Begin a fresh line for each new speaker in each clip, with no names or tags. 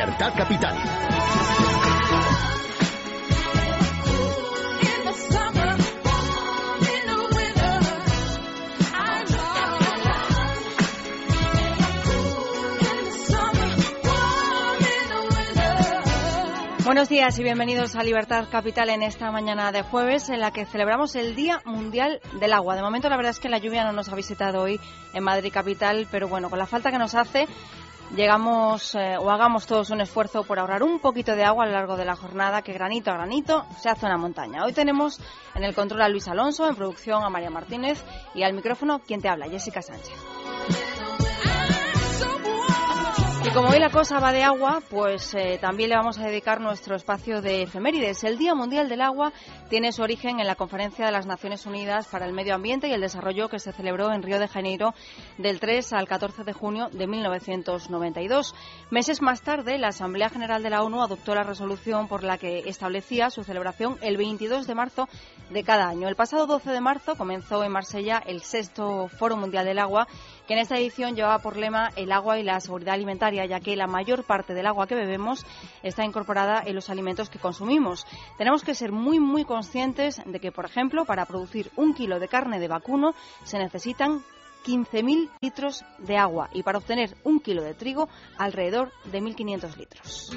Libertad Capital.
Buenos días y bienvenidos a Libertad Capital en esta mañana de jueves en la que celebramos el Día Mundial del Agua. De momento la verdad es que la lluvia no nos ha visitado hoy en Madrid Capital, pero bueno, con la falta que nos hace llegamos eh, o hagamos todos un esfuerzo por ahorrar un poquito de agua a lo largo de la jornada, que granito a granito se hace una montaña. Hoy tenemos en el control a Luis Alonso, en producción a María Martínez y al micrófono quien te habla, Jessica Sánchez. Como hoy la cosa va de agua, pues eh, también le vamos a dedicar nuestro espacio de efemérides. El Día Mundial del Agua tiene su origen en la Conferencia de las Naciones Unidas para el Medio Ambiente y el Desarrollo que se celebró en Río de Janeiro del 3 al 14 de junio de 1992. Meses más tarde, la Asamblea General de la ONU adoptó la resolución por la que establecía su celebración el 22 de marzo de cada año. El pasado 12 de marzo comenzó en Marsella el sexto Foro Mundial del Agua que en esta edición llevaba por lema el agua y la seguridad alimentaria, ya que la mayor parte del agua que bebemos está incorporada en los alimentos que consumimos. Tenemos que ser muy, muy conscientes de que, por ejemplo, para producir un kilo de carne de vacuno se necesitan 15.000 litros de agua y para obtener un kilo de trigo alrededor de 1.500 litros.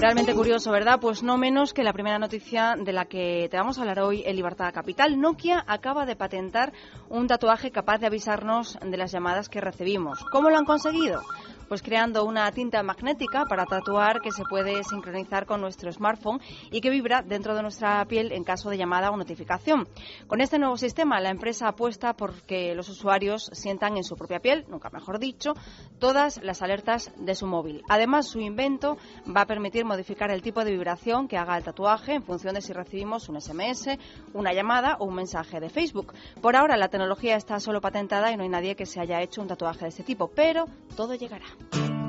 Realmente curioso, ¿verdad? Pues no menos que la primera noticia de la que te vamos a hablar hoy en Libertad Capital. Nokia acaba de patentar un tatuaje capaz de avisarnos de las llamadas que recibimos. ¿Cómo lo han conseguido? Pues creando una tinta magnética para tatuar que se puede sincronizar con nuestro smartphone y que vibra dentro de nuestra piel en caso de llamada o notificación. Con este nuevo sistema, la empresa apuesta por que los usuarios sientan en su propia piel, nunca mejor dicho, todas las alertas de su móvil. Además, su invento va a permitir modificar el tipo de vibración que haga el tatuaje en función de si recibimos un SMS, una llamada o un mensaje de Facebook. Por ahora, la tecnología está solo patentada y no hay nadie que se haya hecho un tatuaje de este tipo, pero todo llegará. thank you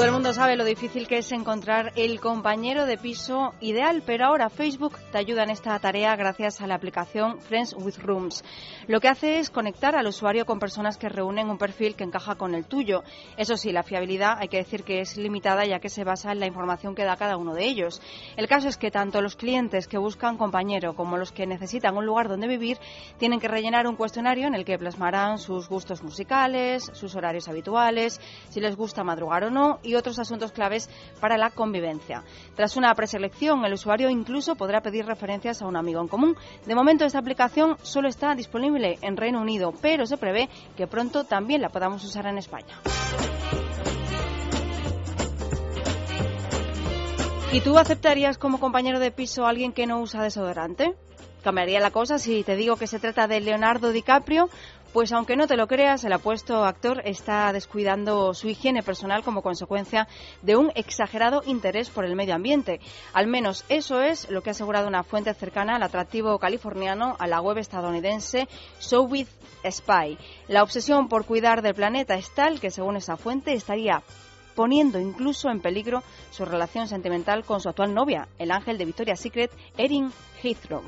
Todo el mundo sabe lo difícil que es encontrar el compañero de piso ideal, pero ahora Facebook te ayuda en esta tarea gracias a la aplicación Friends with Rooms. Lo que hace es conectar al usuario con personas que reúnen un perfil que encaja con el tuyo. Eso sí, la fiabilidad hay que decir que es limitada ya que se basa en la información que da cada uno de ellos. El caso es que tanto los clientes que buscan compañero como los que necesitan un lugar donde vivir tienen que rellenar un cuestionario en el que plasmarán sus gustos musicales, sus horarios habituales, si les gusta madrugar o no y otros asuntos claves para la convivencia. Tras una preselección, el usuario incluso podrá pedir referencias a un amigo en común. De momento, esta aplicación solo está disponible en Reino Unido, pero se prevé que pronto también la podamos usar en España. ¿Y tú aceptarías como compañero de piso a alguien que no usa desodorante? Cambiaría la cosa si te digo que se trata de Leonardo DiCaprio, pues aunque no te lo creas, el apuesto actor está descuidando su higiene personal como consecuencia de un exagerado interés por el medio ambiente. Al menos eso es lo que ha asegurado una fuente cercana al atractivo californiano a la web estadounidense With Spy. La obsesión por cuidar del planeta es tal que, según esa fuente, estaría poniendo incluso en peligro su relación sentimental con su actual novia, el ángel de Victoria's Secret, Erin Heathrow.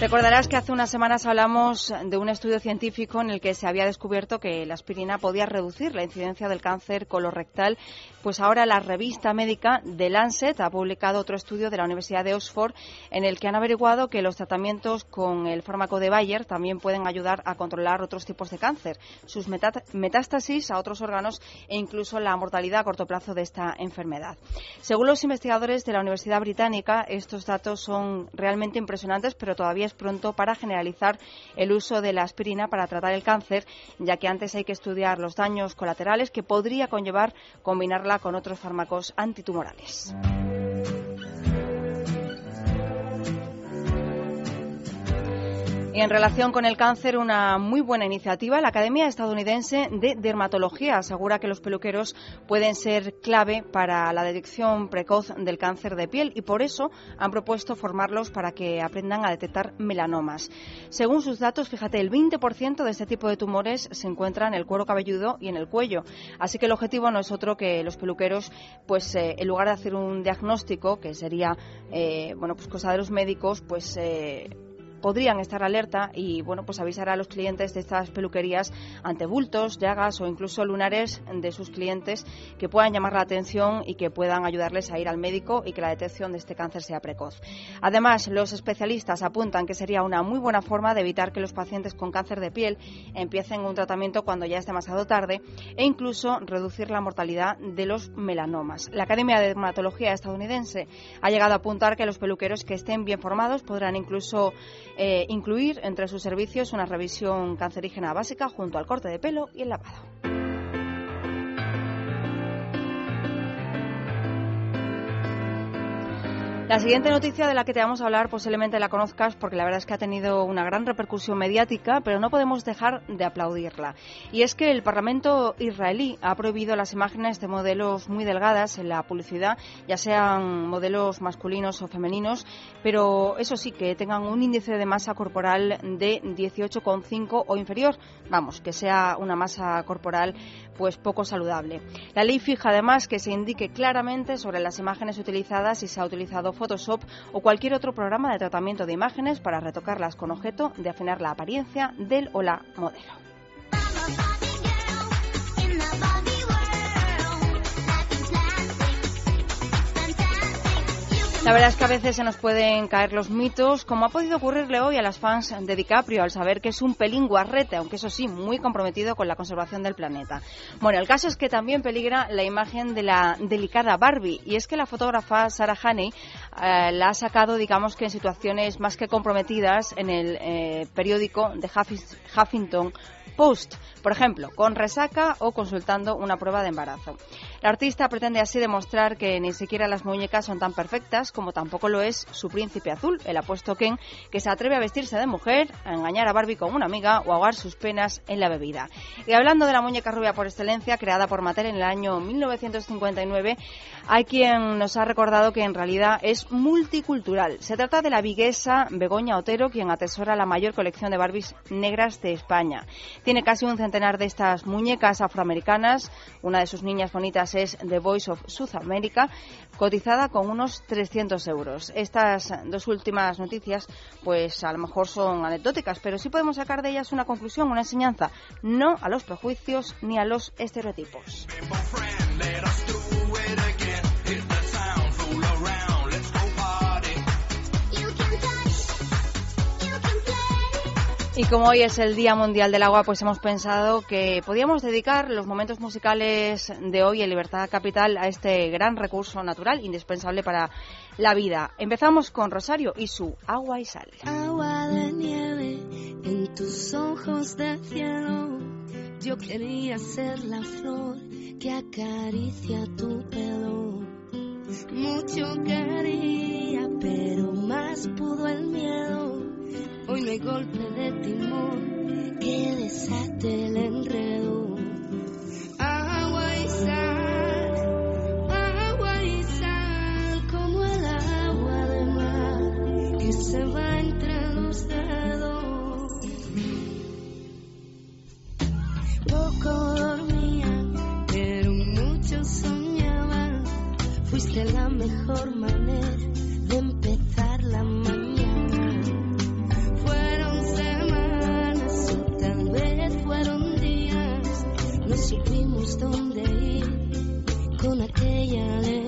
Recordarás que hace unas semanas hablamos de un estudio científico en el que se había descubierto que la aspirina podía reducir la incidencia del cáncer colorectal. Pues ahora la revista médica The Lancet ha publicado otro estudio de la Universidad de Oxford en el que han averiguado que los tratamientos con el fármaco de Bayer también pueden ayudar a controlar otros tipos de cáncer, sus metástasis a otros órganos e incluso la mortalidad a corto plazo de esta enfermedad. Según los investigadores de la Universidad Británica, estos datos son realmente impresionantes, pero todavía pronto para generalizar el uso de la aspirina para tratar el cáncer, ya que antes hay que estudiar los daños colaterales que podría conllevar combinarla con otros fármacos antitumorales. Y en relación con el cáncer, una muy buena iniciativa. La Academia Estadounidense de Dermatología asegura que los peluqueros pueden ser clave para la detección precoz del cáncer de piel y por eso han propuesto formarlos para que aprendan a detectar melanomas. Según sus datos, fíjate, el 20% de este tipo de tumores se encuentra en el cuero cabelludo y en el cuello. Así que el objetivo no es otro que los peluqueros, pues eh, en lugar de hacer un diagnóstico, que sería, eh, bueno, pues cosa de los médicos, pues eh, podrían estar alerta y bueno pues avisar a los clientes de estas peluquerías ante bultos, llagas o incluso lunares de sus clientes que puedan llamar la atención y que puedan ayudarles a ir al médico y que la detección de este cáncer sea precoz. Además, los especialistas apuntan que sería una muy buena forma de evitar que los pacientes con cáncer de piel empiecen un tratamiento cuando ya es demasiado tarde e incluso reducir la mortalidad de los melanomas. La Academia de Dermatología estadounidense ha llegado a apuntar que los peluqueros que estén bien formados podrán incluso eh, incluir entre sus servicios una revisión cancerígena básica junto al corte de pelo y el lavado. La siguiente noticia de la que te vamos a hablar posiblemente la conozcas porque la verdad es que ha tenido una gran repercusión mediática, pero no podemos dejar de aplaudirla. Y es que el Parlamento israelí ha prohibido las imágenes de modelos muy delgadas en la publicidad, ya sean modelos masculinos o femeninos, pero eso sí, que tengan un índice de masa corporal de 18,5 o inferior. Vamos, que sea una masa corporal pues poco saludable. La ley fija además que se indique claramente sobre las imágenes utilizadas si se ha utilizado Photoshop o cualquier otro programa de tratamiento de imágenes para retocarlas con objeto de afinar la apariencia del o la modelo. La verdad es que a veces se nos pueden caer los mitos, como ha podido ocurrirle hoy a las fans de DiCaprio al saber que es un pelín guarrete, aunque eso sí, muy comprometido con la conservación del planeta. Bueno, el caso es que también peligra la imagen de la delicada Barbie, y es que la fotógrafa Sarah Haney eh, la ha sacado, digamos que en situaciones más que comprometidas en el eh, periódico de Huffington Post, por ejemplo, con resaca o consultando una prueba de embarazo. La artista pretende así demostrar que ni siquiera las muñecas son tan perfectas como tampoco lo es su príncipe azul, el apuesto Ken, que se atreve a vestirse de mujer, a engañar a Barbie con una amiga o a ahogar sus penas en la bebida. Y hablando de la muñeca rubia por excelencia, creada por Mattel en el año 1959, hay quien nos ha recordado que en realidad es multicultural. Se trata de la viguesa Begoña Otero, quien atesora la mayor colección de Barbies negras de España. Tiene casi un centenar de estas muñecas afroamericanas. Una de sus niñas bonitas es The Voice of South America, cotizada con unos 300 euros. Estas dos últimas noticias, pues a lo mejor son anecdóticas, pero sí podemos sacar de ellas una conclusión, una enseñanza. No a los prejuicios ni a los estereotipos. Y como hoy es el Día Mundial del Agua, pues hemos pensado que podíamos dedicar los momentos musicales de hoy en Libertad Capital a este gran recurso natural indispensable para la vida. Empezamos con Rosario y su Agua y Sal.
Agua de nieve en tus ojos de cielo. Yo quería ser la flor que acaricia tu pelo. Mucho quería, pero más pudo el miedo Hoy no hay golpe de timón que desate el enredo. Agua y sal, agua y sal, como el agua de mar que se va entre los dedos. Poco Fuiste la mejor manera de empezar la mañana. supimos dónde ir con aquella alegría.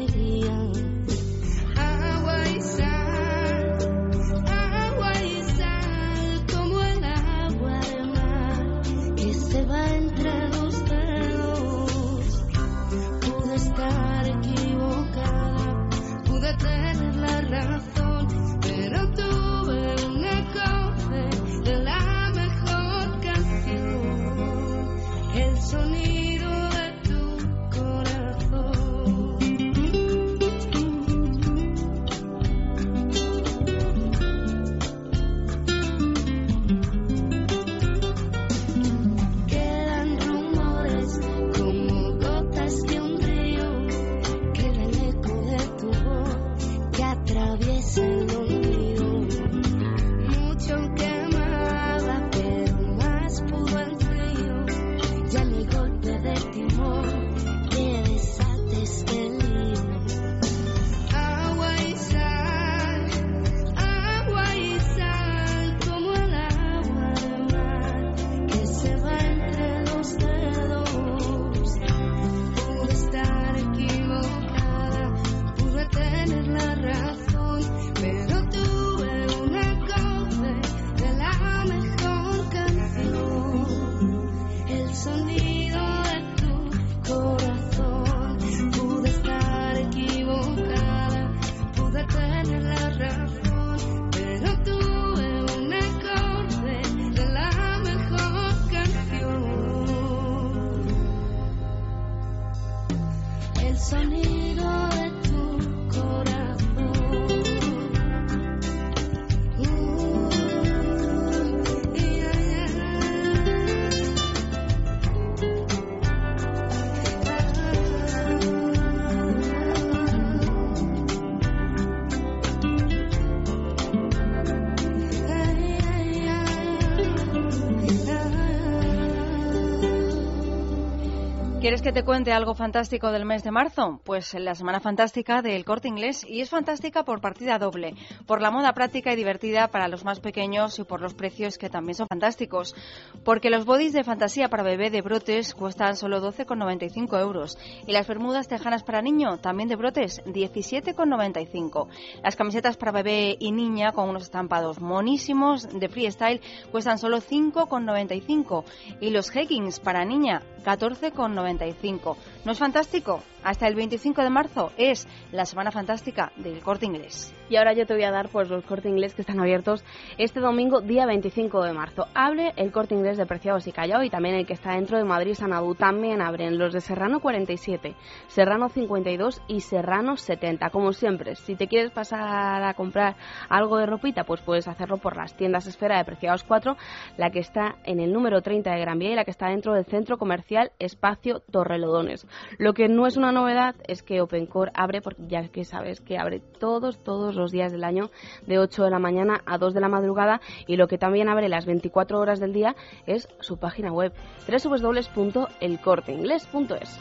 tierra
¿Quieres que te cuente algo fantástico del mes de marzo? Pues la Semana Fantástica del Corte Inglés y es fantástica por partida doble, por la moda práctica y divertida para los más pequeños y por los precios que también son fantásticos. Porque los bodys de fantasía para bebé de brotes cuestan solo 12,95 euros y las bermudas tejanas para niño, también de brotes, 17,95. Las camisetas para bebé y niña con unos estampados monísimos de freestyle cuestan solo 5,95 y los leggings para niña, 14,95. ¿No es fantástico? Hasta el 25 de marzo es la Semana Fantástica del Corte Inglés.
Y ahora yo te voy a dar pues los Corte Inglés que están abiertos este domingo, día 25 de marzo. Abre el Corte Inglés de Preciados y Callao y también el que está dentro de Madrid Sanadú. También abren los de Serrano 47, Serrano 52 y Serrano 70. Como siempre, si te quieres pasar a comprar algo de ropita, pues puedes hacerlo por las tiendas Esfera de Preciados 4, la que está en el número 30 de Gran Vía y la que está dentro del centro comercial Espacio Torrelodones. Lo que no es una novedad es que OpenCore abre, porque ya que sabes que abre todos, todos los días del año, de 8 de la mañana a 2 de la madrugada, y lo que también abre las 24 horas del día es su página web, www.elcorteingles.es.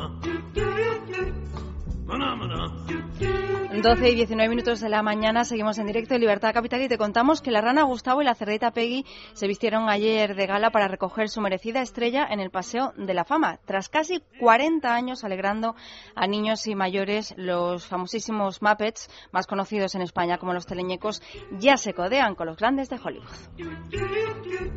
12 y 19 minutos de la mañana seguimos en directo de Libertad Capital y te contamos que la rana Gustavo y la cerdita Peggy se vistieron ayer de gala para recoger su merecida estrella en el Paseo de la Fama. Tras casi 40 años alegrando a niños y mayores, los famosísimos Muppets, más conocidos en España como los teleñecos, ya se codean con los grandes de Hollywood.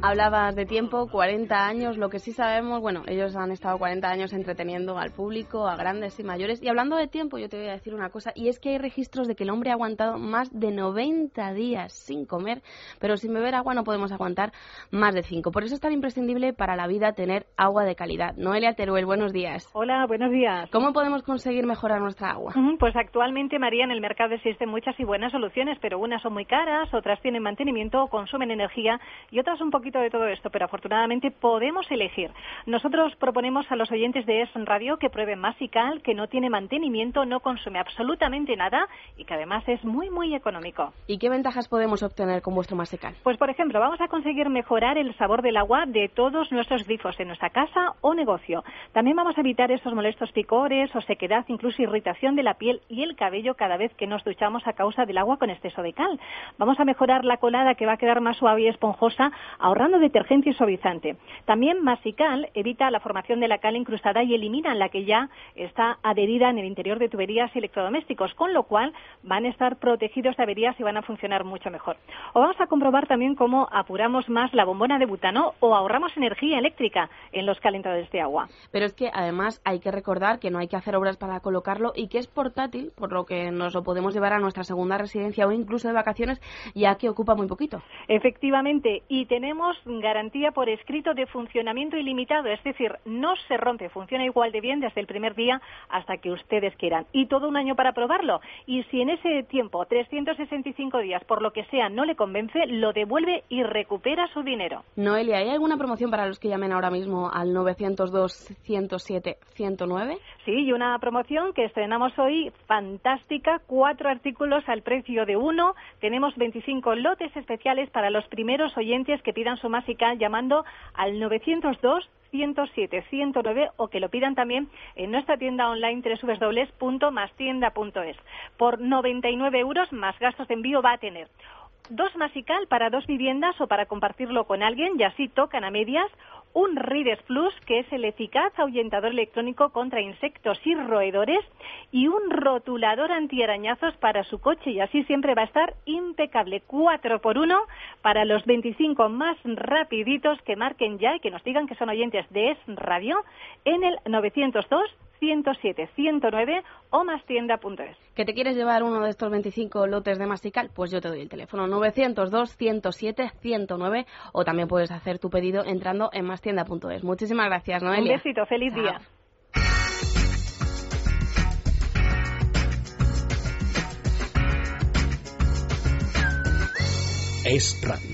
Hablabas de tiempo, 40 años, lo que sí sabemos, bueno, ellos han estado 40 años entreteniendo al público, a grandes y mayores. Y hablando de tiempo, yo te voy a decir una cosa, y es que hay registros de que el hombre ha aguantado más de 90 días sin comer, pero sin beber agua no podemos aguantar más de 5. Por eso es tan imprescindible para la vida tener agua de calidad. Noelia Teruel, buenos días.
Hola, buenos días.
¿Cómo podemos conseguir mejorar nuestra agua?
Pues actualmente, María, en el mercado existen muchas y buenas soluciones, pero unas son muy caras, otras tienen mantenimiento o consumen energía y otras un poquito de todo esto, pero afortunadamente podemos elegir. Nosotros proponemos a los oyentes de ES Radio que prueben Masical, que no tiene mantenimiento, no consume absolutamente nada y que además es muy, muy económico.
¿Y qué ventajas podemos obtener con vuestro Masecal?
Pues, por ejemplo, vamos a conseguir mejorar el sabor del agua de todos nuestros grifos en nuestra casa o negocio. También vamos a evitar esos molestos picores o sequedad, incluso irritación de la piel y el cabello cada vez que nos duchamos a causa del agua con exceso de cal. Vamos a mejorar la colada que va a quedar más suave y esponjosa ahorrando detergente y suavizante. También Masical evita la formación de la cal incrustada y elimina la que ya está adherida en el interior de tuberías y electrodomésticos, con lo cual van a estar protegidos de averías y van a funcionar mucho mejor. O vamos a comprobar también cómo apuramos más la bombona de butano o ahorramos energía eléctrica en los calentadores de agua.
Pero es que además hay que recordar que no hay que hacer obras para colocarlo y que es portátil, por lo que nos lo podemos llevar a nuestra segunda residencia o incluso de vacaciones, ya que ocupa muy poquito.
Efectivamente, y tenemos garantía por escrito de funcionamiento ilimitado, es decir, no se rompe, funciona igual de bien desde el primer día hasta que ustedes quieran. Y todo un año para probarlo y si en ese tiempo, 365 días, por lo que sea, no le convence, lo devuelve y recupera su dinero.
Noelia, ¿hay alguna promoción para los que llamen ahora mismo al 902-107-109?
Sí, y una promoción que estrenamos hoy, fantástica, cuatro artículos al precio de uno. Tenemos 25 lotes especiales para los primeros oyentes que pidan su masical llamando al 902 107 109 o que lo pidan también en nuestra tienda online www.mastienda.es. Por 99 euros más gastos de envío va a tener dos masical para dos viviendas o para compartirlo con alguien y así tocan a medias un Rides Plus, que es el eficaz ahuyentador electrónico contra insectos y roedores, y un rotulador antiarañazos para su coche. Y así siempre va a estar impecable. 4 por 1 para los 25 más rapiditos que marquen ya y que nos digan que son oyentes de Es Radio en el 902 107 109 o mastienda.es.
¿Que te quieres llevar uno de estos 25 lotes de mastical? Pues yo te doy el teléfono 902 107 109 o también puedes hacer tu pedido entrando en mastienda.es. Muchísimas gracias, Noelia.
Un besito, feliz día.
Es radio.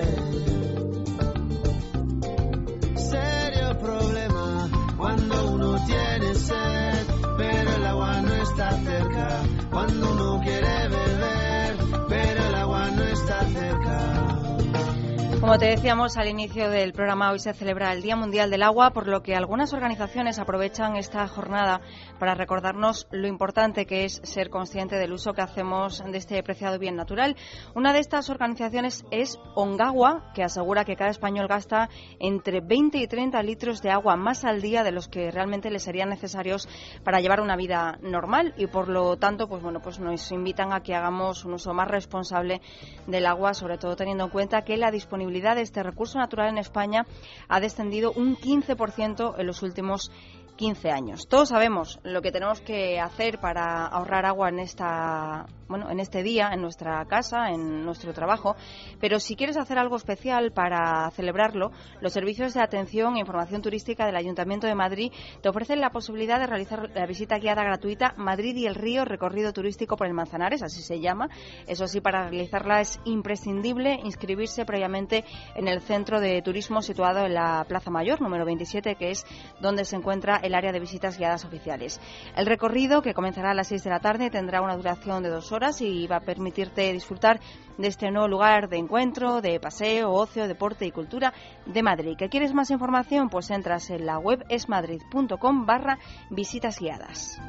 Como te decíamos al inicio del programa, hoy se celebra el Día Mundial del Agua, por lo que algunas organizaciones aprovechan esta jornada para recordarnos lo importante que es ser consciente del uso que hacemos de este preciado bien natural. Una de estas organizaciones es Ongawa, que asegura que cada español gasta entre 20 y 30 litros de agua más al día de los que realmente le serían necesarios para llevar una vida normal y por lo tanto, pues bueno, pues nos invitan a que hagamos un uso más responsable del agua, sobre todo teniendo en cuenta que la disponibilidad de este recurso natural en España ha descendido un 15% en los últimos 15 años. Todos sabemos lo que tenemos que hacer para ahorrar agua en esta bueno, en este día, en nuestra casa, en nuestro trabajo, pero si quieres hacer algo especial para celebrarlo, los servicios de atención e información turística del Ayuntamiento de Madrid te ofrecen la posibilidad de realizar la visita guiada gratuita Madrid y el Río, recorrido turístico por el Manzanares, así se llama. Eso sí, para realizarla es imprescindible inscribirse previamente en el centro de turismo situado en la Plaza Mayor, número 27, que es donde se encuentra el área de visitas guiadas oficiales. El recorrido, que comenzará a las 6 de la tarde, tendrá una duración de dos horas y va a permitirte disfrutar de este nuevo lugar de encuentro, de paseo, ocio, deporte y cultura de Madrid. ¿Que quieres más información? Pues entras en la web esmadrid.com barra visitas guiadas.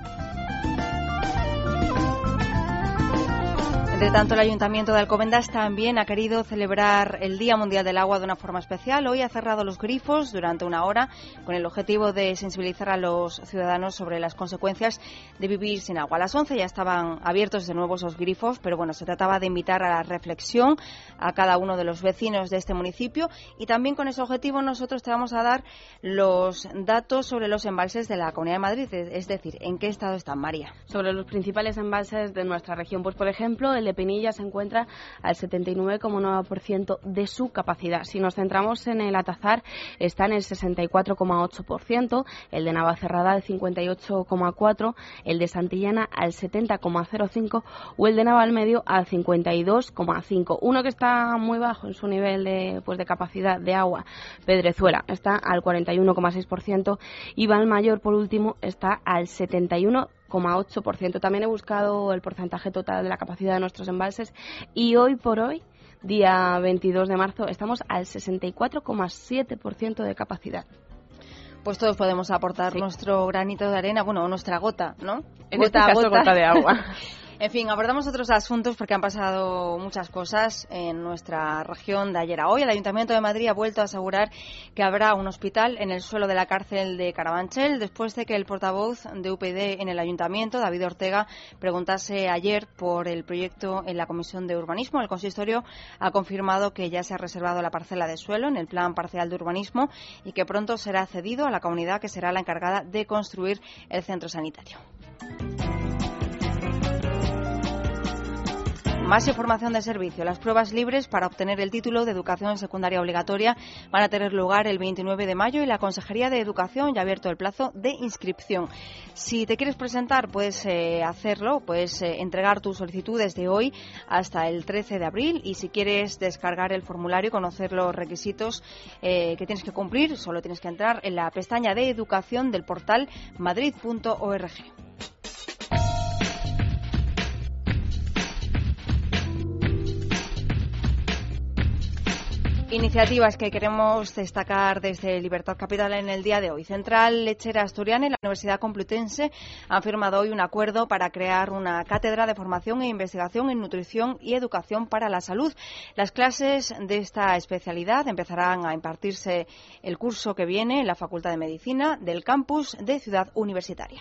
Entre tanto, el Ayuntamiento de Alcobendas también ha querido celebrar el Día Mundial del Agua de una forma especial. Hoy ha cerrado los grifos durante una hora con el objetivo de sensibilizar a los ciudadanos sobre las consecuencias de vivir sin agua. A las 11 ya estaban abiertos de nuevo esos grifos, pero bueno, se trataba de invitar a la reflexión a cada uno de los vecinos de este municipio y también con ese objetivo nosotros te vamos a dar los datos sobre los embalses de la Comunidad de Madrid, es decir, en qué estado están, María.
Sobre los principales embalses de nuestra región, pues por ejemplo, el Pinilla se encuentra al 79,9% de su capacidad. Si nos centramos en el Atazar, está en el 64,8%, el de Navacerrada al 58,4%, el de Santillana al 70,05% o el de Navalmedio al 52,5%. Uno que está muy bajo en su nivel de, pues, de capacidad de agua, Pedrezuela, está al 41,6% y Valmayor, por último, está al 71%. También he buscado el porcentaje total de la capacidad de nuestros embalses y hoy por hoy, día 22 de marzo, estamos al 64,7% de capacidad.
Pues todos podemos aportar nuestro granito de arena, bueno, nuestra gota, ¿no?
En este caso, gota de agua.
En fin, abordamos otros asuntos porque han pasado muchas cosas en nuestra región de ayer a hoy. El Ayuntamiento de Madrid ha vuelto a asegurar que habrá un hospital en el suelo de la cárcel de Carabanchel después de que el portavoz de UPD en el Ayuntamiento, David Ortega, preguntase ayer por el proyecto en la Comisión de Urbanismo. El consistorio ha confirmado que ya se ha reservado la parcela de suelo en el Plan Parcial de Urbanismo y que pronto será cedido a la comunidad que será la encargada de construir el centro sanitario. Más información de servicio. Las pruebas libres para obtener el título de educación secundaria obligatoria van a tener lugar el 29 de mayo y la Consejería de Educación ya ha abierto el plazo de inscripción. Si te quieres presentar, puedes eh, hacerlo, puedes eh, entregar tu solicitud desde hoy hasta el 13 de abril y si quieres descargar el formulario y conocer los requisitos eh, que tienes que cumplir, solo tienes que entrar en la pestaña de educación del portal madrid.org. Iniciativas que queremos destacar desde Libertad Capital en el día de hoy. Central Lechera Asturiana y la Universidad Complutense han firmado hoy un acuerdo para crear una cátedra de formación e investigación en nutrición y educación para la salud. Las clases de esta especialidad empezarán a impartirse el curso que viene en la Facultad de Medicina del campus de Ciudad Universitaria.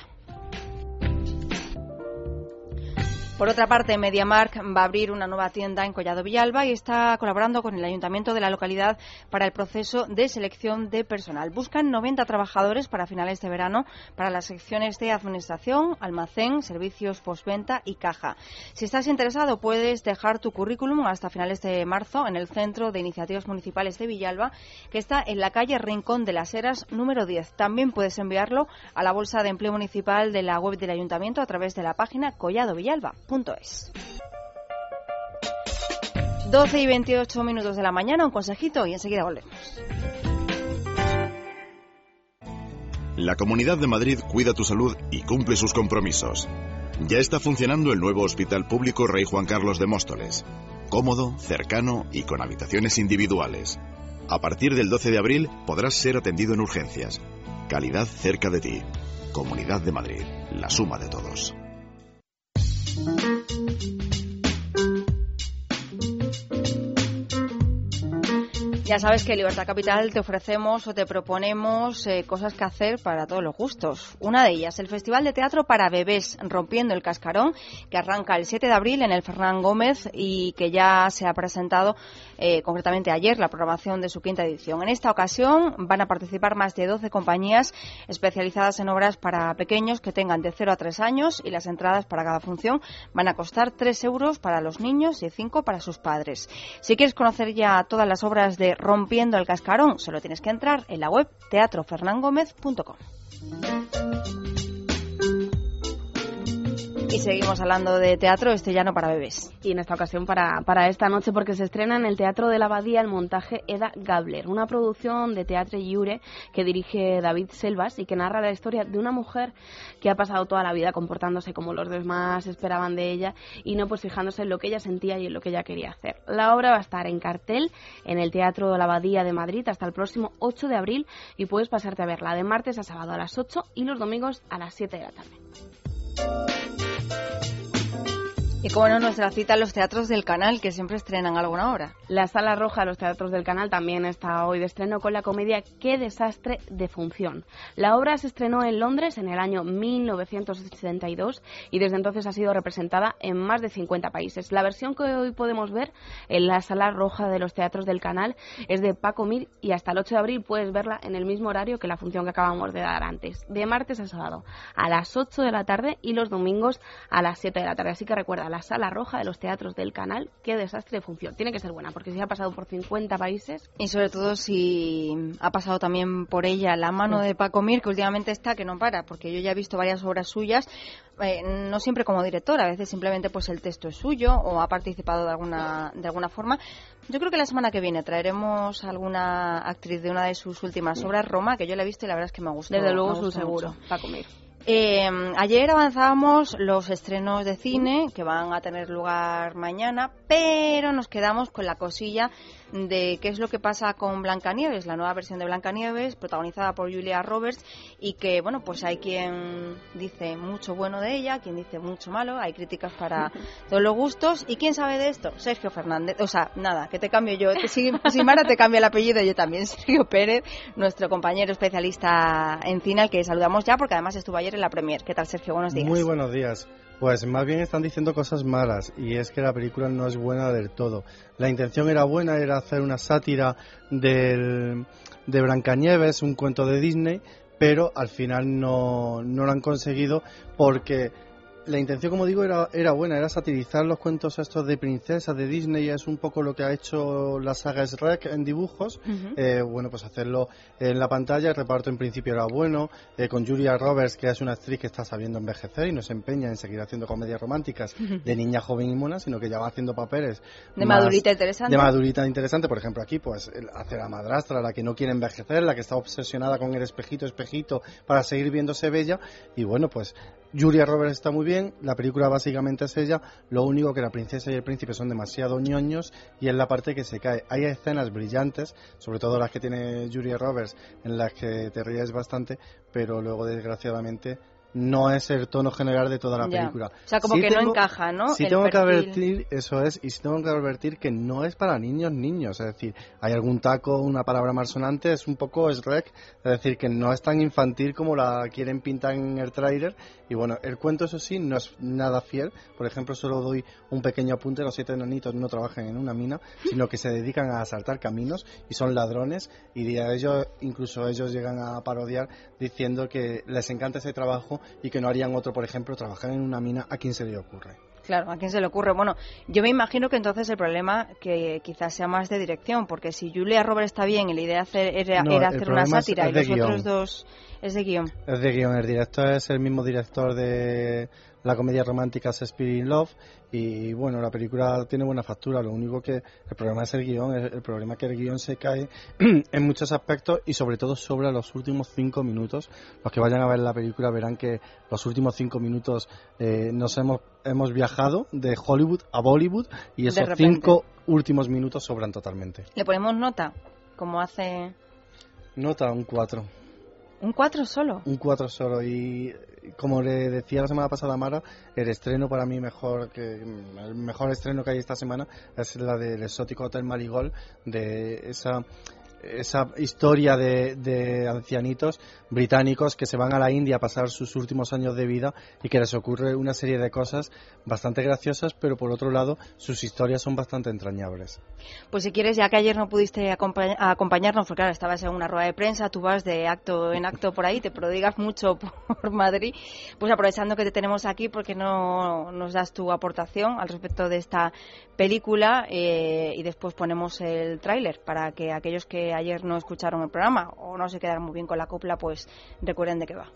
Por otra parte, MediaMark va a abrir una nueva tienda en Collado Villalba y está colaborando con el ayuntamiento de la localidad para el proceso de selección de personal. Buscan 90 trabajadores para finales de verano para las secciones de administración, almacén, servicios postventa y caja. Si estás interesado, puedes dejar tu currículum hasta finales de marzo en el Centro de Iniciativas Municipales de Villalba, que está en la calle Rincón de las Heras número 10. También puedes enviarlo a la Bolsa de Empleo Municipal de la web del ayuntamiento a través de la página Collado Villalba. 12 y 28 minutos de la mañana, un consejito y enseguida volvemos.
La Comunidad de Madrid cuida tu salud y cumple sus compromisos. Ya está funcionando el nuevo Hospital Público Rey Juan Carlos de Móstoles. Cómodo, cercano y con habitaciones individuales. A partir del 12 de abril podrás ser atendido en urgencias. Calidad cerca de ti. Comunidad de Madrid. La suma de todos. Thank you.
Ya sabes que en Libertad Capital te ofrecemos o te proponemos eh, cosas que hacer para todos los gustos. Una de ellas, el Festival de Teatro para Bebés, Rompiendo el Cascarón, que arranca el 7 de abril en el Fernán Gómez y que ya se ha presentado eh, concretamente ayer la programación de su quinta edición. En esta ocasión van a participar más de 12 compañías especializadas en obras para pequeños que tengan de 0 a 3 años y las entradas para cada función van a costar 3 euros para los niños y 5 para sus padres. Si quieres conocer ya todas las obras de Rompiendo el Cascarón. Solo tienes que entrar en la web teatrofernangomez.com. Y seguimos hablando de teatro, este ya no para bebés.
Y en esta ocasión para, para esta noche, porque se estrena en el Teatro de la Abadía el montaje Eda Gabler, una producción de Teatro Iure que dirige David Selvas y que narra la historia de una mujer que ha pasado toda la vida comportándose como los demás esperaban de ella y no pues fijándose en lo que ella sentía y en lo que ella quería hacer. La obra va a estar en cartel en el Teatro de la Abadía de Madrid hasta el próximo 8 de abril y puedes pasarte a verla de martes a sábado a las 8 y los domingos a las 7 de la tarde.
Y como no, nuestra cita en los teatros del canal, que siempre estrenan alguna hora.
La Sala Roja de los Teatros del Canal también está hoy de estreno con la comedia Qué desastre de función. La obra se estrenó en Londres en el año 1962 y desde entonces ha sido representada en más de 50 países. La versión que hoy podemos ver en la Sala Roja de los Teatros del Canal es de Paco Mir y hasta el 8 de abril puedes verla en el mismo horario que la función que acabamos de dar antes, de martes a sábado a las 8 de la tarde y los domingos a las 7 de la tarde. Así que recuerda, la sala roja de los teatros del canal. Qué desastre de función. Tiene que ser buena, porque si ha pasado por 50 países.
Y sobre todo si ha pasado también por ella la mano de Paco Mir, que últimamente está que no para, porque yo ya he visto varias obras suyas, eh, no siempre como director, a veces simplemente pues el texto es suyo o ha participado de alguna, de alguna forma. Yo creo que la semana que viene traeremos alguna actriz de una de sus últimas obras, Roma, que yo la he visto y la verdad es que me gustó.
Desde luego,
su
seguro, Paco Mir.
Eh, ayer avanzábamos los estrenos de cine que van a tener lugar mañana, pero nos quedamos con la cosilla de qué es lo que pasa con Blancanieves, la nueva versión de Blancanieves, protagonizada por Julia Roberts, y que, bueno, pues hay quien dice mucho bueno de ella, quien dice mucho malo, hay críticas para todos los gustos, y quién sabe de esto, Sergio Fernández, o sea, nada, que te cambio yo, si, si Mara te cambia el apellido, yo también, Sergio Pérez, nuestro compañero especialista en cine, al que saludamos ya, porque además estuvo ayer en la Premier. ¿Qué tal, Sergio? Buenos días.
Muy buenos días. Pues más bien están diciendo cosas malas y es que la película no es buena del todo. La intención era buena, era hacer una sátira del, de Blancanieves, un cuento de Disney, pero al final no, no lo han conseguido porque la intención, como digo, era, era buena, era satirizar los cuentos estos de princesas de Disney, es un poco lo que ha hecho la saga Shrek en dibujos, eh, bueno, pues hacerlo en la pantalla, el reparto en principio era bueno, eh, con Julia Roberts, que es una actriz que está sabiendo envejecer y no se empeña en seguir haciendo comedias románticas de niña joven y mona, sino que ya va haciendo papeles
De
más-
madurita interesante.
de madurita interesante, por ejemplo, aquí, pues hace la madrastra, la que no quiere envejecer, la que está obsesionada con el espejito, espejito, para seguir viéndose bella. Y bueno, pues Julia Roberts está muy bien, la película básicamente es ella, lo único que la princesa y el príncipe son demasiado ñoños y es la parte que se cae. Hay escenas brillantes, sobre todo las que tiene Julia Roberts, en las que te ríes bastante, pero luego desgraciadamente no es el tono general de toda la
Ya.
película.
O sea, como
Sí
que no
tengo-
encaja, ¿no?
Sí
El
tengo que
perfil.
advertir, eso es, y sí tengo que advertir que no es para niños niños, es decir, hay algún taco, una palabra malsonante, es un poco Shrek, es decir, que no es tan infantil como la quieren pintar en el tráiler, y bueno, el cuento eso sí no es nada fiel, por ejemplo, solo doy un pequeño apunte, los siete enanitos no trabajan en una mina, sino que se dedican a asaltar caminos y son ladrones, y a ellos, incluso ellos llegan a parodiar diciendo que les encanta ese trabajo y que no harían otro, por ejemplo, trabajar en una mina, ¿a quién se le ocurre?
Claro, ¿a quién se le ocurre? Bueno, yo me imagino que entonces el problema que quizás sea más de dirección, porque si Julia Roberts está bien y la idea de hacer, era,
No,
era
el
hacer una sátira y los otros dos es de guion.
Es de guion, el director es el mismo director de la comedia romántica Spirit in Love y bueno, la película tiene buena factura, lo único que el problema es el guion, el, el problema es que el guion se cae en muchos aspectos y sobre todo sobre los últimos cinco minutos. Los que vayan a ver la película verán que los últimos cinco minutos eh, nos hemos, hemos viajado de Hollywood a Bollywood y esos cinco últimos minutos sobran totalmente.
¿Le ponemos nota? Como hace
Nota un 4.
un 4 solo.
Un 4 solo y como le decía la semana pasada Mara, el estreno para mí mejor que el mejor estreno que hay esta semana es la del exótico Hotel Marigold de esa esa historia de, ancianitos británicos que se van a la India a pasar sus últimos años de vida y que les ocurre una serie de cosas bastante graciosas, pero por otro lado sus historias son bastante entrañables.
Pues si quieres, ya que ayer no pudiste acompa- acompañarnos, porque claro, estabas en una rueda de prensa, tú vas de acto en acto por ahí, te prodigas mucho por Madrid, pues aprovechando que te tenemos aquí, porque no nos das tu aportación al respecto de esta película eh, y después ponemos el tráiler para que aquellos que ayer no escucharon el programa o no se quedaron muy bien con la copla, pues recuerden de qué va.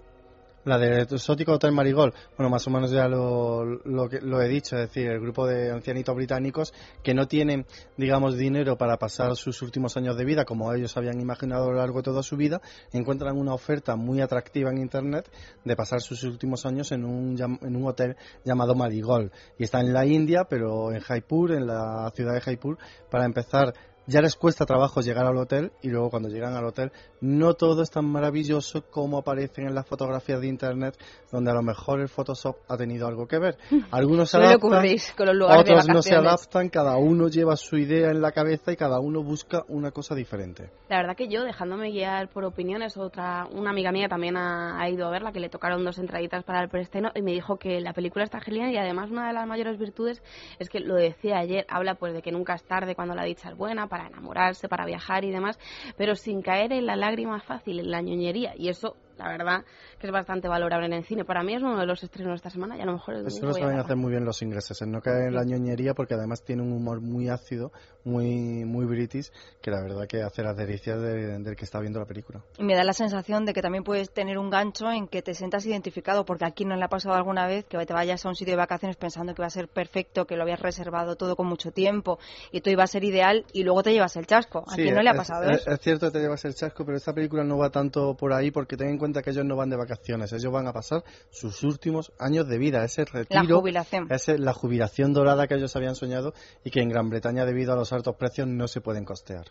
La del exótico Hotel Marigold, bueno, más o menos ya lo, lo, lo he dicho, es decir, el grupo de ancianitos británicos que no tienen, digamos, dinero para pasar sus últimos años de vida como ellos habían imaginado a lo largo de toda su vida, encuentran una oferta muy atractiva en Internet de pasar sus últimos años en un, en un hotel llamado Marigold. Y está en la India, pero en Jaipur, en la ciudad de Jaipur, para empezar ya les cuesta trabajo llegar al hotel y luego cuando llegan al hotel no todo es tan maravilloso como aparecen en las fotografías de internet donde a lo mejor el Photoshop ha tenido algo que ver. Algunos se adaptan,
ocurrir con los lugares de
otros no se adaptan, cada uno lleva su idea en la cabeza y cada uno busca una cosa diferente.
La verdad que yo, dejándome guiar por opiniones, otra una amiga mía también ha, ha ido a verla, que le tocaron dos entraditas para el preestreno y me dijo que la película está genial y además una de las mayores virtudes es que lo decía ayer, habla pues de que nunca es tarde cuando la dicha es buena, para enamorarse, para viajar y demás, pero sin caer en la lágrima fácil, en la ñoñería. Y eso, la verdad, que es bastante valorable en el cine. Para mí es uno de los estrenos de esta semana y a lo mejor el
Eso lo saben hacer muy bien los ingleses, en no caer en la ñoñería porque además tiene un humor muy ácido, muy muy british, que la verdad que hace las delicias de- del que está viendo la película.
Y me da la sensación de que también puedes tener un gancho en que te sientas identificado, porque aquí no le ha pasado alguna vez que te vayas a un sitio de vacaciones pensando que va a ser perfecto, que lo habías reservado todo con mucho tiempo y todo iba a ser ideal y luego te llevas el chasco. Aquí
Sí,
no le ha pasado
es,
eso.
es cierto que te llevas el chasco, pero esta película no va tanto por ahí porque ten en cuenta que ellos no van de vacaciones, ellos van a pasar sus últimos años de vida, ese retiro,
La jubilación.
ese- la jubilación dorada que ellos habían soñado y que en Gran Bretaña debido a los altos precios no se pueden costear.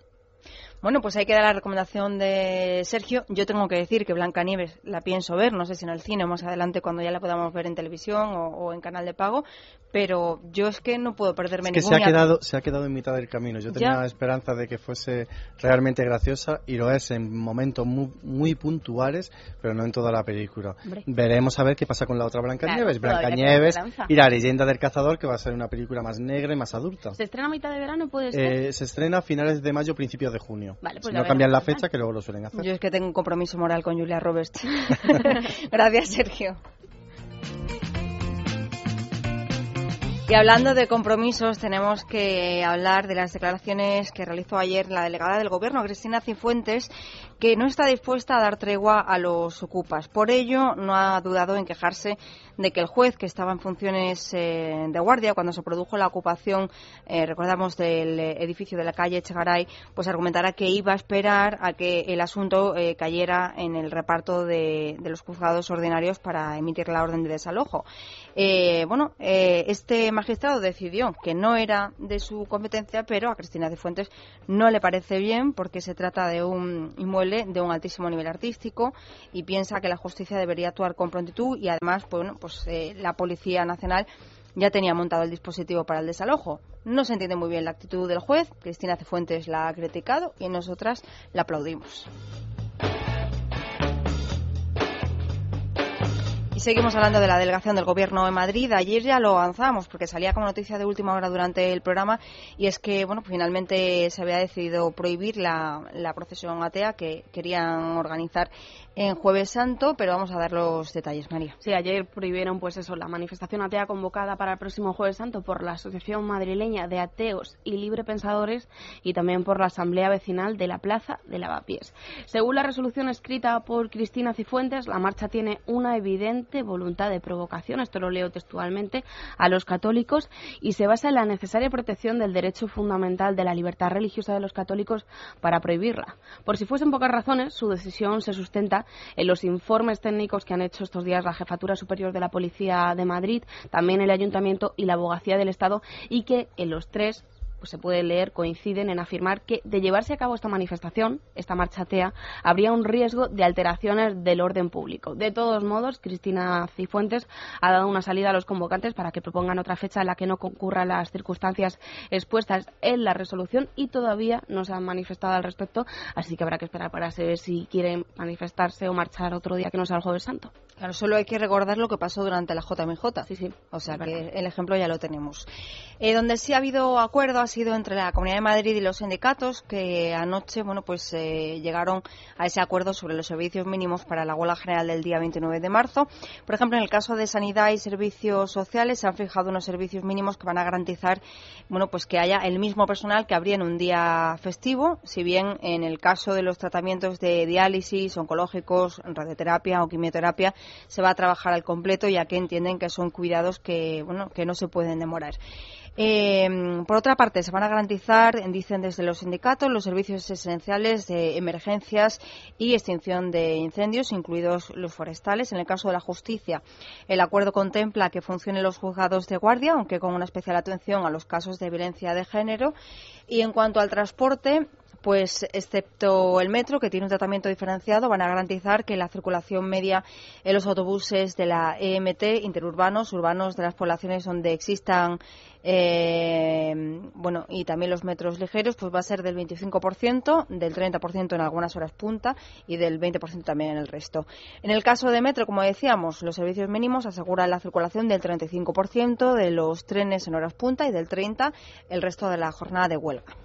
Bueno, pues ahí queda la recomendación de Sergio. Yo tengo que decir que Blancanieves la pienso ver, no sé si en el cine o más adelante cuando ya la podamos ver en televisión o, o en canal de pago, pero yo es que no puedo perderme
Es que se ha quedado se ha quedado en mitad del camino. Yo tenía
Ya.
esperanza de que fuese realmente graciosa y lo es en momentos muy, muy puntuales, pero no en toda la película.
Hombre.
Veremos a ver qué pasa con la otra Blancanieves.
Claro,
Blancanieves y la leyenda del cazador, que va a ser una película más negra y más adulta.
¿Se estrena a mitad de verano? ¿Puede ser?
Eh, se estrena a finales de mayo, principios de junio.
Vale, pues
si no cambian la fecha, que luego lo suelen hacer.
Yo es que tengo un compromiso moral con Julia Roberts. Gracias, Sergio. Y hablando de compromisos, tenemos que hablar de las declaraciones que realizó ayer la delegada del Gobierno, Cristina Cifuentes, que no está dispuesta a dar tregua a los ocupas. Por ello, no ha dudado en quejarse de que el juez, que estaba en funciones eh, de guardia cuando se produjo la ocupación, eh, recordamos, del edificio de la calle Echegaray, pues argumentara que iba a esperar a que el asunto eh, cayera en el reparto de, de, los juzgados ordinarios para emitir la orden de desalojo. bueno, este magistrado decidió que no era de su competencia, pero a Cristina Cifuentes no le parece bien porque se trata de un inmueble de un altísimo nivel artístico y piensa que la justicia debería actuar con prontitud y además, bueno, pues eh, la Policía Nacional ya tenía montado el dispositivo para el desalojo. No se entiende muy bien la actitud del juez, Cristina Cifuentes la ha criticado y nosotras la aplaudimos. Seguimos hablando de la delegación del Gobierno de Madrid. Ayer ya lo avanzamos porque salía como noticia de última hora durante el programa y es que, bueno, finalmente se había decidido prohibir la procesión atea que querían organizar en Jueves Santo, pero vamos a dar los detalles, María.
Sí, ayer prohibieron, pues eso, la manifestación atea convocada para el próximo Jueves Santo por la Asociación Madrileña de Ateos y Libre Pensadores y también por la Asamblea Vecinal de la Plaza de Lavapiés. Según la resolución escrita por Cristina Cifuentes, la marcha tiene una evidente voluntad de provocación, esto lo leo textualmente, a los católicos y se basa en la necesaria protección del derecho fundamental de la libertad religiosa de los católicos para prohibirla. Por si fuesen pocas razones, su decisión se sustenta en los informes técnicos que han hecho estos días la Jefatura Superior de la Policía de Madrid, también el Ayuntamiento y la Abogacía del Estado, y que en los tres pues se puede leer, coinciden en afirmar que de llevarse a cabo esta manifestación, esta marcha atea, habría un riesgo de alteraciones del orden público. De todos modos, Cristina Cifuentes ha dado una salida a los convocantes para que propongan otra fecha en la que no concurran las circunstancias expuestas en la resolución y todavía no se han manifestado al respecto, así que habrá que esperar para saber si quieren manifestarse o marchar otro día que no sea el Jueves Santo.
Claro, solo hay que recordar lo que pasó durante la JMJ.
Sí, sí.
O sea que el ejemplo ya lo tenemos. Eh, donde sí ha habido acuerdo ha sido entre la Comunidad de Madrid y los sindicatos que anoche, bueno, pues eh, llegaron a ese acuerdo sobre los servicios mínimos para la huelga general del día 29 de marzo. Por ejemplo, en el caso de sanidad y servicios sociales se han fijado unos servicios mínimos que van a garantizar, bueno, pues que haya el mismo personal que habría en un día festivo, si bien en el caso de los tratamientos de diálisis, oncológicos, radioterapia o quimioterapia se va a trabajar al completo ya que entienden que son cuidados que, bueno, que no se pueden demorar. Eh, por otra parte, se van a garantizar, dicen desde los sindicatos, los servicios esenciales de emergencias y extinción de incendios, incluidos los forestales. En el caso de la justicia, el acuerdo contempla que funcionen los juzgados de guardia, aunque con una especial atención a los casos de violencia de género. Y en cuanto al transporte, pues excepto el metro, que tiene un tratamiento diferenciado, van a garantizar que la circulación media en los autobuses de la EMT, interurbanos, urbanos de las poblaciones donde existan, eh, bueno, y también los metros ligeros, pues va a ser del 25%, del 30% en algunas horas punta y del 20% también en el resto. En el caso de metro, como decíamos, los servicios mínimos aseguran la circulación del 35% de los trenes en horas punta y del 30% el resto de la jornada de huelga.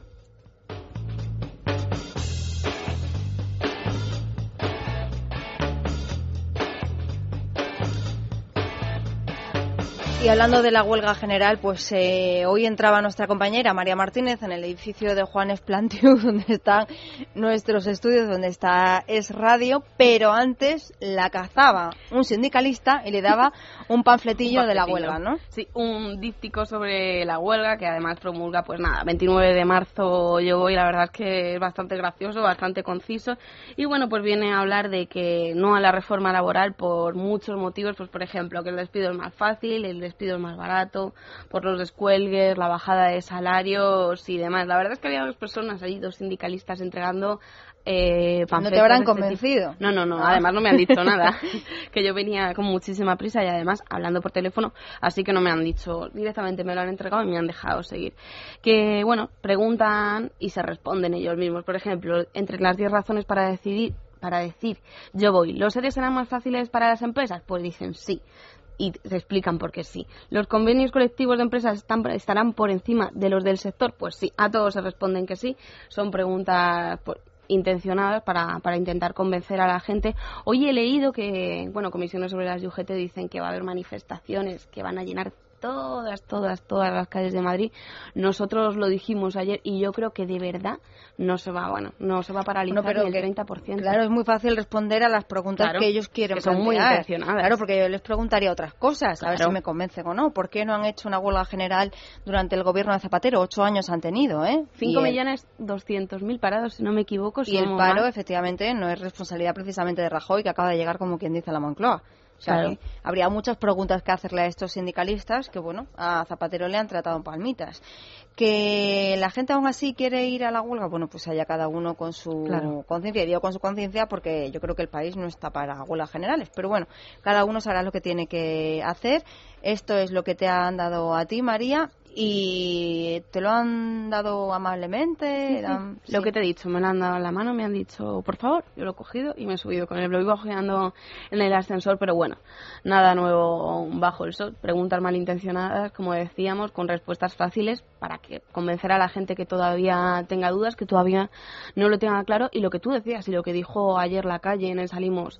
Y hablando de la huelga general, pues eh, hoy entraba nuestra compañera María Martínez en el edificio de Juanes Plantiu, donde están nuestros estudios, donde está Es Radio, pero antes la cazaba un sindicalista y le daba un panfletillo, de la huelga, ¿no?
Sí, un díptico sobre la huelga que además promulga, pues nada, 29 de marzo yo voy, la verdad es que es bastante gracioso, bastante conciso y bueno, pues viene a hablar de que no a la reforma laboral por muchos motivos, pues por ejemplo, que el despido es más fácil, el despido más barato, por los descuelgues, la bajada de salarios y demás. La verdad es que había dos personas ahí, dos sindicalistas entregando eh,
¿No te habrán este convencido?
No, no, no, ah. además no me han dicho nada, que yo venía con muchísima prisa y además hablando por teléfono, así que no me han dicho directamente, me lo han entregado y me han dejado seguir. Que, bueno, preguntan y se responden ellos mismos. Por ejemplo, entre las 10 razones para decidir para decir yo voy, ¿los seres serán más fáciles para las empresas? Pues dicen sí y te explican por qué sí. ¿Los convenios colectivos de empresas están, estarán por encima de los del sector? Pues sí, a todos se responden que sí. Son preguntas pues, intencionadas para, para, intentar convencer a la gente. Hoy he leído que, bueno, comisiones sobre las UGT dicen que va a haber manifestaciones que van a llenar todas, todas, todas las calles de Madrid. Nosotros lo dijimos ayer y yo creo que de verdad no se va, bueno, no se va a paralizar
pero
ni
que-
el 30%.
Claro, es muy fácil responder a las preguntas
Claro,
que ellos quieren
que son muy
plantear.
intencionadas.
Claro, porque yo les preguntaría otras cosas, a ver si me convencen o no. ¿Por qué no han hecho una huelga general durante el gobierno de Zapatero? Ocho años han tenido, ¿eh?
5
Y el-
millones 200 mil parados, si no me equivoco.
Y el paro,
mal.
efectivamente, no es responsabilidad precisamente de Rajoy, que acaba de llegar, como quien dice, a la Moncloa. O sea,
Claro.
que habría muchas preguntas que hacerle a estos sindicalistas que, bueno, a Zapatero le han tratado en palmitas. Que la gente aún así quiere ir a la huelga, bueno, pues allá cada uno con su
Claro.
conciencia. Y digo con su conciencia porque yo creo que el país no está para huelgas generales. Pero bueno, cada uno sabrá lo que tiene que hacer. Esto es lo que te han dado a ti, María. Y te lo han dado amablemente.
Sí.
eran-
Lo que te he dicho, me lo han dado en la mano, me han dicho, por favor, yo lo he cogido y me he subido con él. Lo iba ojeando en el ascensor, pero bueno, nada nuevo bajo el sol. Preguntas malintencionadas, como decíamos, con respuestas fáciles para que convencer a la gente que todavía tenga dudas, que todavía no lo tenga claro. Y lo que tú decías y lo que dijo ayer la calle en el Salimos,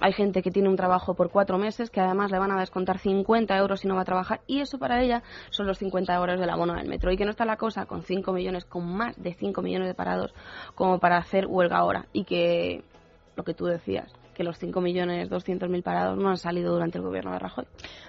hay gente que tiene un trabajo por cuatro meses que además le van a descontar 50 euros si no va a trabajar y eso para ella son los 50 euros del abono del metro. Y que no está la cosa con 5 millones, con más de 5 millones de parados como para hacer huelga ahora. Y que lo que tú decías, que los 5 millones 200 mil parados no han salido durante el gobierno de Rajoy.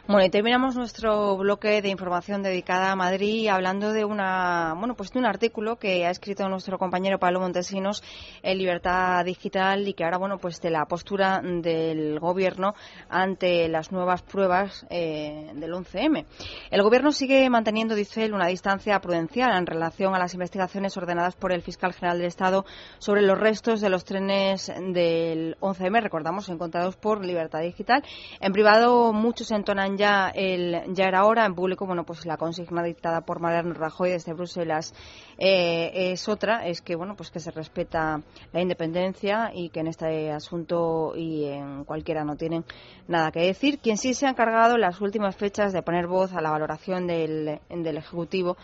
Bueno, y terminamos nuestro bloque de información dedicada a Madrid hablando de una, bueno, pues de un artículo que ha escrito nuestro compañero Pablo Montesinos en Libertad Digital y que ahora, bueno, pues de la postura del gobierno ante las nuevas pruebas eh, del 11M. El gobierno sigue manteniendo, dice él, una distancia prudencial en relación a las investigaciones ordenadas por el fiscal general del Estado sobre los restos de los trenes del 11M, recordamos, encontrados por Libertad Digital. En privado, muchos entonan ya el ya era hora, en público, bueno, pues la consigna dictada por Mariano Rajoy desde Bruselas eh, es otra, es que, bueno, pues que se respeta la independencia y que en este asunto y en cualquiera no tienen nada que decir. Quien sí se ha encargado en las últimas fechas de poner voz a la valoración del, del Ejecutivo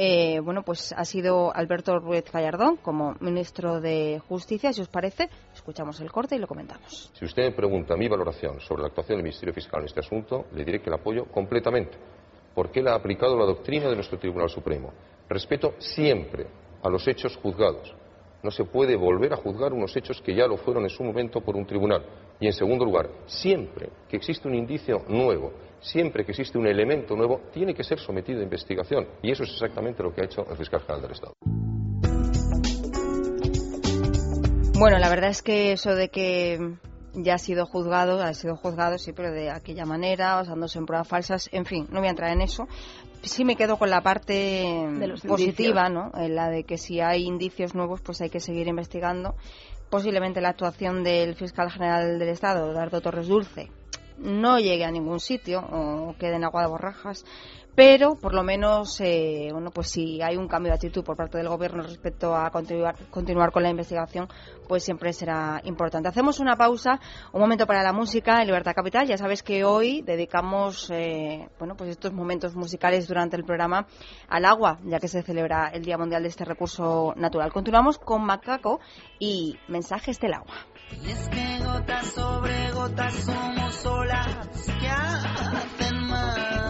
eh, bueno, pues ha sido Alberto Ruiz Gallardón como ministro de Justicia. Si os parece, escuchamos el corte y lo comentamos.
Si usted me pregunta mi valoración sobre la actuación del Ministerio Fiscal en este asunto, le diré que la apoyo completamente, porque él ha aplicado la doctrina de nuestro Tribunal Supremo. Respeto siempre a los hechos juzgados. No se puede volver a juzgar unos hechos que ya lo fueron en su momento por un tribunal. Y en segundo lugar, siempre que existe un indicio nuevo, siempre que existe un elemento nuevo, tiene que ser sometido a investigación. Y eso es exactamente lo que ha hecho el fiscal general del Estado.
Bueno, la verdad es que eso de que ya ha sido juzgado, ha sido juzgado, sí, pero de aquella manera, basándose en pruebas falsas, en fin, no voy a entrar en eso. Sí me quedo con la parte positiva,
indicios.
¿no? En la de que si hay indicios nuevos, pues hay que seguir investigando. Posiblemente la actuación del fiscal general del Estado, Eduardo Torres Dulce, no llegue a ningún sitio o quede en agua de borrajas, pero por lo menos, eh, bueno, pues si hay un cambio de actitud por parte del gobierno respecto a continuar, con la investigación, pues siempre será importante. Hacemos una pausa, un momento para la música en Libertad Capital. Ya sabes que hoy dedicamos, eh, bueno, pues estos momentos musicales durante el programa al agua, ya que se celebra el Día Mundial de este recurso natural. Continuamos con Macaco y mensajes del agua.
Es que gotas sobre gotas somos olas que hacen mares.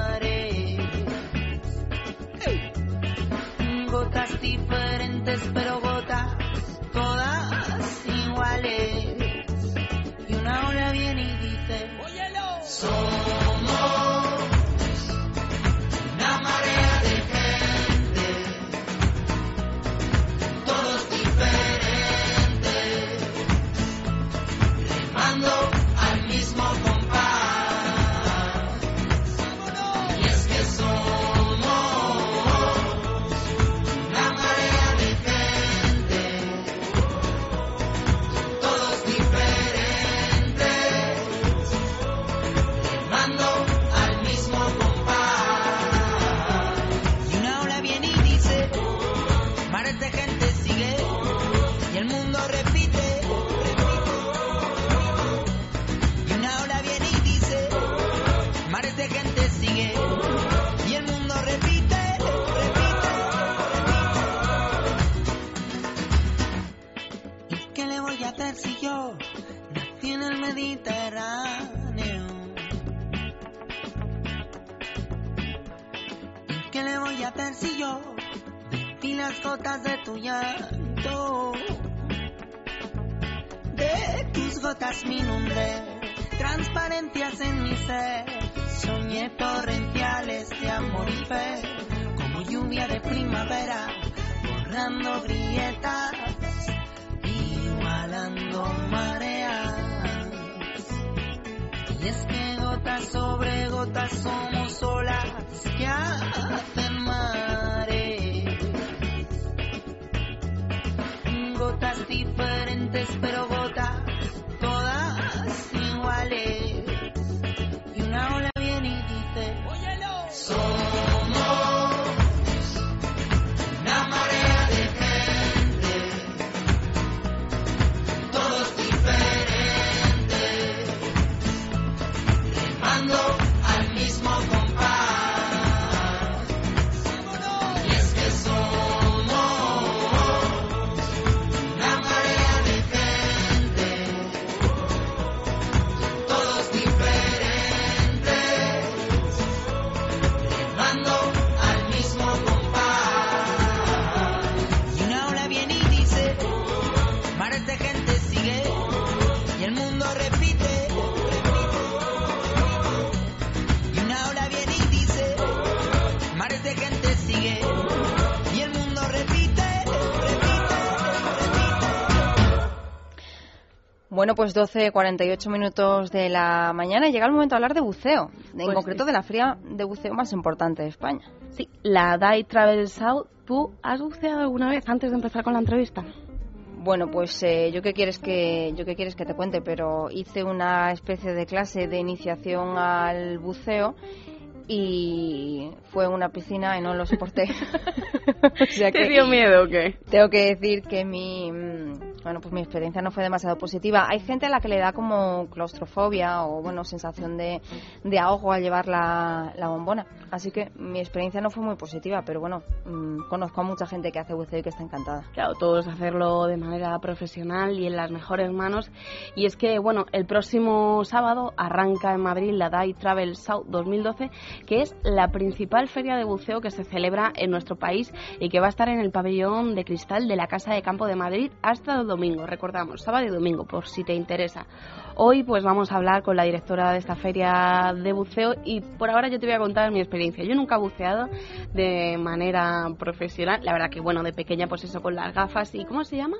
Gotas diferentes, pero gotas tus gotas mi nombre, transparencias en mi ser. Soñé torrenciales de amor y fe, como lluvia de primavera, borrando grietas, igualando mareas. Y es que gotas sobre gotas somos olas que hacen mares. Gotas diferentes pero
Bueno, pues 12, 48 minutos de la mañana y llega el momento de hablar de buceo, en
Pues
concreto de la feria de buceo más importante de España.
Sí, la Dive Travel South. ¿Tú has buceado alguna vez antes de empezar con la entrevista?
Bueno, pues eh, yo qué quieres que yo qué quieres que te cuente, pero hice una especie de clase de iniciación al buceo y fue una piscina y no lo soporté. O sea
¿Te dio miedo o qué?
Tengo que decir que mi mm, bueno, pues mi experiencia no fue demasiado positiva. Hay gente a la que le da como claustrofobia o bueno, sensación de, de ahogo al llevar la, la bombona. Así que mi experiencia no fue muy positiva, pero bueno, mm, conozco a mucha gente que hace buceo y que está encantada.
Claro, todo es hacerlo de manera profesional y en las mejores manos. Y es que, bueno, el próximo sábado arranca en Madrid la Dive Travel South 2012, que es la principal feria de buceo que se celebra en nuestro país y que va a estar en el pabellón de cristal de la Casa de Campo de Madrid hasta el domingo. Recordamos, sábado y domingo, por si te interesa. Hoy pues vamos a hablar con la directora de esta feria de buceo y por ahora yo te voy a contar mi experiencia. Yo nunca he buceado de manera profesional, la verdad que bueno, de pequeña pues eso con las gafas y ¿cómo se llama?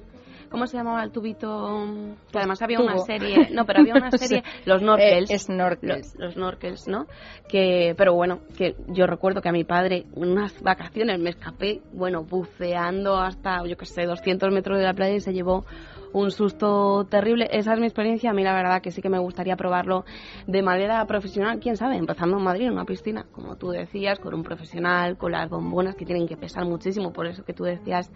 ¿Cómo se llamaba el tubito? Que además había una serie, no, pero había una serie, los snorkels.
Eh, snorkels.
Los, los snorkels, ¿no? Que, pero bueno, que yo recuerdo que a mi padre, unas vacaciones me escapé, bueno, buceando hasta, yo que sé, 200 metros de la playa y se llevó un susto terrible. Esa es mi experiencia. A mí la verdad que sí que me gustaría probarlo de manera profesional. Quién sabe, empezando en Madrid, en una piscina, como tú decías, con un profesional, con las bombonas que tienen que pesar muchísimo, por eso que tú decías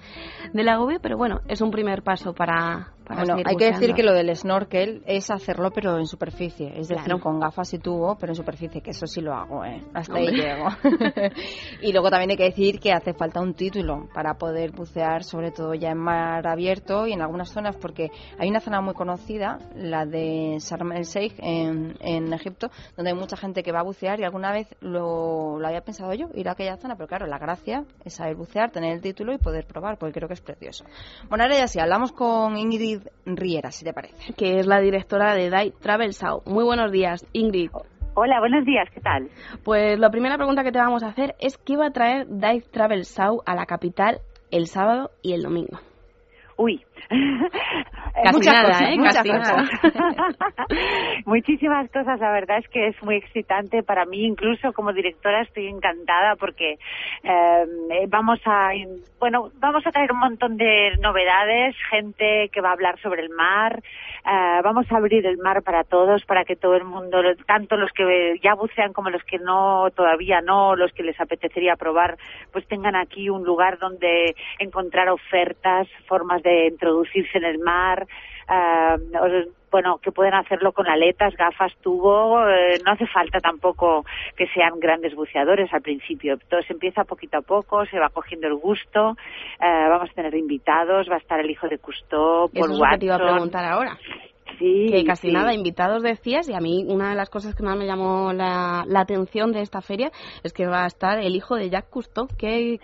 del agobio. Pero bueno, es un primer paso para,
Bueno, hay que decir que lo del snorkel es hacerlo pero en superficie, es decir,
Claro.
con gafas y tubo, pero en superficie, que eso sí lo hago, ¿eh? Hasta ahí llego. y luego también hay que decir que hace falta un título para poder bucear, sobre todo ya en mar abierto y en algunas zonas, porque hay una zona muy conocida, la de Sharm el Sheikh en, en Egipto, donde hay mucha gente que va a bucear y alguna vez lo, lo había pensado yo, ir a aquella zona, pero claro, la gracia es saber bucear, tener el título y poder probar, porque creo que es precioso. Bueno, ahora ya sí, hablamos con Ingrid Riera, si te parece.
que es la directora de Dive Travel South. Muy buenos días, Ingrid.
Hola, buenos días, ¿qué tal?
Pues la primera pregunta que te vamos a hacer es qué va a traer Dive Travel South a la capital el sábado y el domingo.
Uy.
Casi
Muchas
nada,
cosas,
¿eh?
muchas
Casi nada.
cosas. Muchísimas cosas, la verdad es que es muy excitante para mí, incluso como directora estoy encantada porque eh, vamos a, bueno, vamos a traer un montón de novedades, gente que va a hablar sobre el mar, eh, vamos a abrir el mar para todos, para que todo el mundo, tanto los que ya bucean como los que no, todavía no, los que les apetecería probar, pues tengan aquí un lugar donde encontrar ofertas, formas de introducirse en el mar, eh, bueno, que pueden hacerlo con aletas, gafas, tubo, eh, no hace falta tampoco que sean grandes buceadores al principio, todo se empieza poquito a poco, se va cogiendo el gusto, eh, vamos a tener invitados, va a estar el hijo de Cousteau, Paul
Eso es lo que te iba a preguntar ahora. que casi nada invitados decías y a mí una de las cosas que más me llamó la, la atención de esta feria es que va a estar el hijo de Jacques Cousteau, que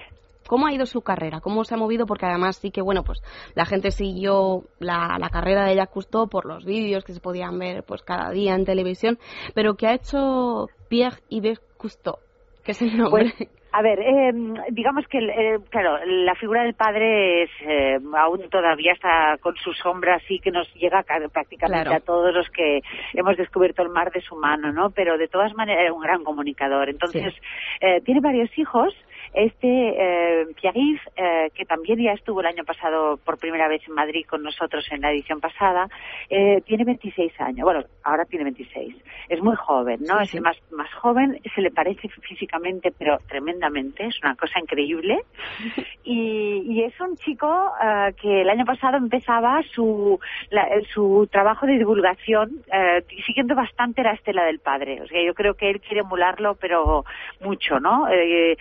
¿Cómo ha ido su carrera? ¿Cómo se ha movido? Porque además sí que, bueno, pues la gente siguió la, la carrera de Jacques Cousteau por los vídeos que se podían ver pues cada día en televisión, pero ¿qué ha hecho Pierre-Yves Cousteau? ¿Qué es el nombre?
Pues, a ver, eh, digamos que, eh, claro, la figura del padre es, eh, aún todavía está con su sombra, así que nos llega prácticamente a todos los que hemos descubierto el mar de su mano, ¿no? Pero de todas maneras era un gran comunicador. Entonces, eh, tiene varios hijos este eh, Pierre eh, que también ya estuvo el año pasado por primera vez en Madrid con nosotros en la edición pasada, eh, tiene 26 años. Bueno, ahora tiene 26. Es muy joven, ¿no? es el más, más joven, se le parece físicamente, pero tremendamente, es una cosa increíble. Y, y es un chico eh, que el año pasado empezaba su, su trabajo de divulgación eh, siguiendo bastante la estela del padre. O sea, yo creo que él quiere emularlo, pero mucho, ¿no? Eh,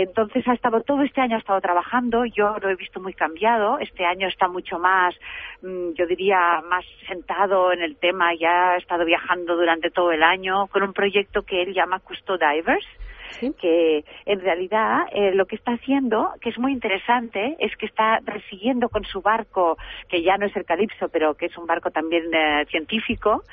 eh, entonces ha estado todo este año ha estado trabajando, yo lo he visto muy cambiado, este año está mucho más, mm, yo diría, más sentado en el tema, ya ha estado viajando durante todo el año con un proyecto que él llama Custodivers, que en realidad eh, lo que está haciendo, que es muy interesante, es que está resiguiendo con su barco, que ya no es el Calipso, pero que es un barco también eh, científico,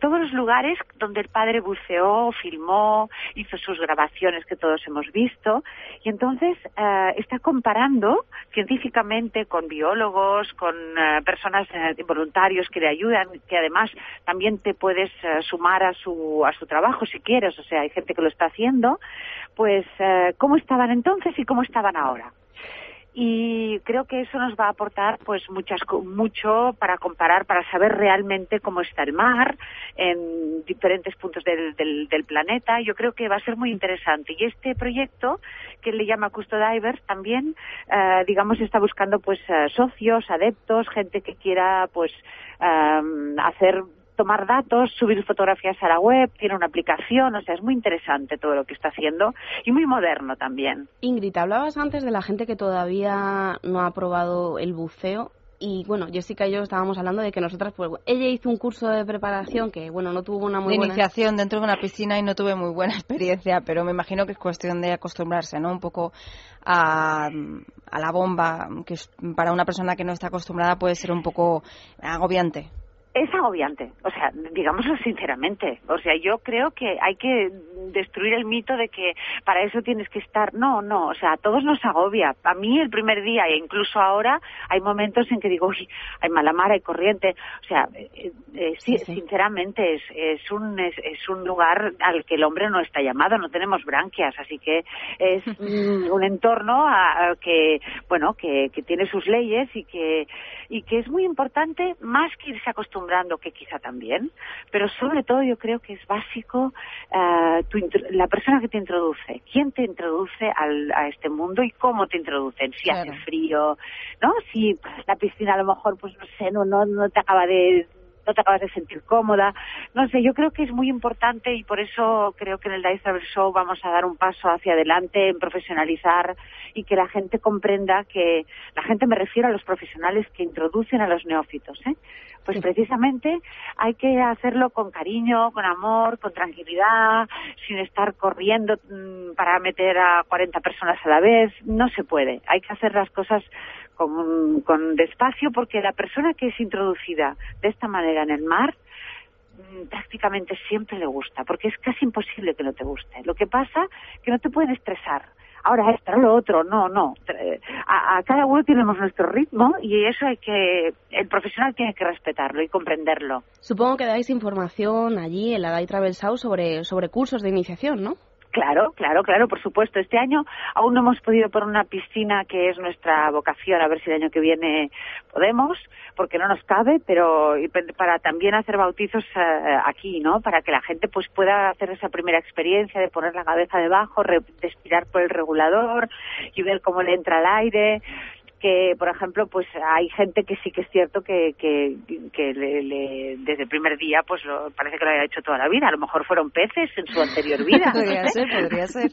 todos los lugares donde el padre buceó, filmó, hizo sus grabaciones que todos hemos visto, y entonces eh, está comparando científicamente con biólogos, con eh, personas eh, voluntarios que le ayudan, que además también te puedes sumar a su, a su trabajo si quieres, o sea, hay gente que lo está haciendo, pues cómo estaban entonces y cómo estaban ahora y creo que eso nos va a aportar pues muchas mucho para comparar para saber realmente cómo está el mar en diferentes puntos del, del, planeta. Yo creo que va a ser muy interesante. Y este proyecto que le llama Custodivers también eh, digamos está buscando pues eh, socios adeptos gente que quiera pues eh, hacer tomar datos, subir fotografías a la web, tiene una aplicación, o sea, es muy interesante todo lo que está haciendo y muy moderno también.
Ingrid, hablabas antes de la gente que todavía no ha probado el buceo. Y bueno, Jessica y yo estábamos hablando de que nosotras, pues ella hizo un curso de preparación que, bueno, no tuvo una muy
de
buena...
iniciación dentro de una piscina y no tuve muy buena experiencia, pero me imagino que es cuestión de acostumbrarse, ¿no? Un poco a, a la bomba, que para una persona que no está acostumbrada puede ser un poco agobiante
es agobiante, o sea, digámoslo sinceramente. O sea, yo creo que hay que destruir el mito de que para eso tienes que estar. No, no, o sea, a todos nos agobia. A mí el primer día e incluso ahora hay momentos en que digo, uy, hay mala mar, hay corriente. O sea, eh, eh, sí, sinceramente es, es, un, es, un lugar al que el hombre no está llamado, no tenemos branquias, así que es un entorno a, que, bueno, que, que tiene sus leyes y que, y que es muy importante más que irse acostumbrando que quizá también, pero sobre todo yo creo que es básico eh, la persona que te introduce, quién te introduce al, a este mundo y cómo te introducen, si hace frío, ¿no? Si la piscina a lo mejor, pues no sé, no, no, no te acaba de no te acabas de sentir cómoda. No sé, yo creo que es muy importante y por eso creo que en el Dice Travel Show vamos a dar un paso hacia adelante en profesionalizar y que la gente comprenda que, la gente me refiero a los profesionales que introducen a los neófitos, ¿eh? Pues precisamente hay que hacerlo con cariño, con amor, con tranquilidad, sin estar corriendo mm, para meter a 40 personas a la vez. No se puede. Hay que hacer las cosas con, con despacio porque la persona que es introducida de esta manera en el mar mm, prácticamente siempre le gusta, porque es casi imposible que no te guste. Lo que pasa que no te pueden estresar. Ahora esto, lo otro, no, no. A, cada uno tenemos nuestro ritmo y eso hay que, el profesional tiene que respetarlo y comprenderlo.
Supongo que dais información allí en la Day Travel South sobre, sobre cursos de iniciación, ¿no?
Claro, claro, claro, por supuesto. Este año aún no hemos podido poner una piscina que es nuestra vocación, a ver si el año que viene podemos, porque no nos cabe, pero para también hacer bautizos eh, aquí, ¿no? Para que la gente pues pueda hacer esa primera experiencia de poner la cabeza debajo, respirar por el regulador y ver cómo le entra el aire que por ejemplo pues hay gente que sí que es cierto que, que, que le, desde el primer día pues lo, parece que lo haya hecho toda la vida. A lo mejor fueron peces en su anterior vida.
Podría ser podría ser.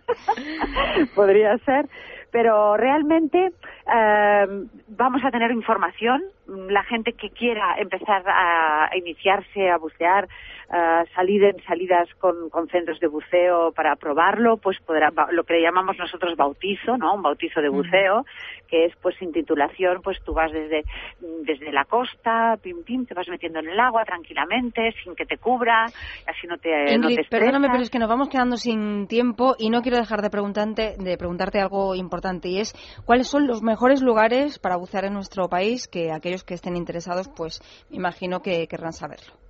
Podría ser. Pero realmente eh, vamos a tener información. La gente que quiera empezar a, iniciarse, a bucear, salir en salidas con, con, centros de buceo para probarlo, pues podrá, lo que llamamos nosotros bautizo, ¿no? Un bautizo de buceo, que es pues sin titulación, pues tú vas desde, desde la costa, pim pim, te vas metiendo en el agua tranquilamente, sin que te cubra, así no te,
Ingrid,
no te
perdóname, pero es que nos vamos quedando sin tiempo y no quiero dejar de preguntarte, de preguntarte algo importante y es cuáles son los mejores lugares para bucear en nuestro país que aquellos que estén interesados, pues me imagino que querrán saberlo.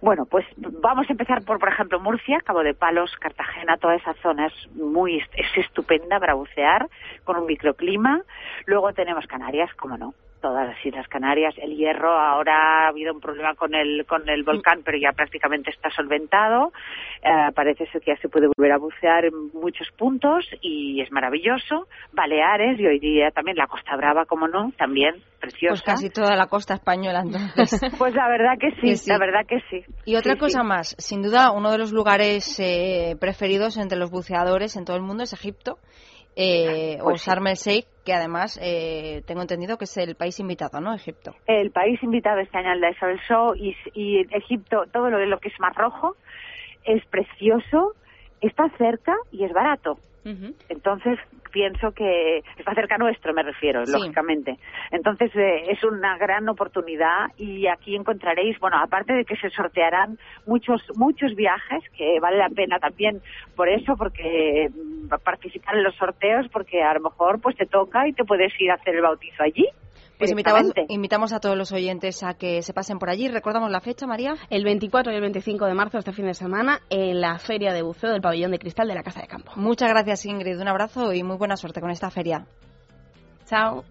Bueno, pues vamos a empezar por, por ejemplo, Murcia, Cabo de Palos, Cartagena, toda esa zona es muy es estupenda para bucear, con un microclima. Luego tenemos Canarias, como no, todas las Islas Canarias. El Hierro ahora ha habido un problema con el con el volcán, pero ya prácticamente está solventado. Eh, parece ser que ya se puede volver a bucear en muchos puntos y es maravilloso. Baleares y hoy día también la Costa Brava, como no, también preciosa.
Pues casi toda la costa española, entonces.
pues la verdad que sí, la verdad que sí.
Y otra cosa más, sin duda uno de los lugares eh, preferidos entre los buceadores en todo el mundo es Egipto eh, o pues Sharm el Sheikh, que además eh, tengo entendido que es el país invitado, ¿no? Egipto.
El país invitado este año al Desert Show y, y Egipto, todo lo, lo que es Mar Rojo, es precioso, está cerca y es barato. Entonces pienso que está cerca nuestro, me refiero, lógicamente. Entonces eh, es una gran oportunidad y aquí encontraréis, bueno, aparte de que se sortearán muchos muchos viajes que vale la pena también por eso, porque mm, participar en los sorteos, porque a lo mejor pues te toca y te puedes ir a hacer el bautizo allí.
Pues invitamos, invitamos, a todos los oyentes a que se pasen por allí. ¿Recordamos la fecha, María?
El 24 y el 25 de marzo, este fin de semana, en la Feria de Buceo del Pabellón de Cristal de la Casa de Campo.
Muchas gracias, Ingrid. Un abrazo y muy buena suerte con esta feria.
Chao.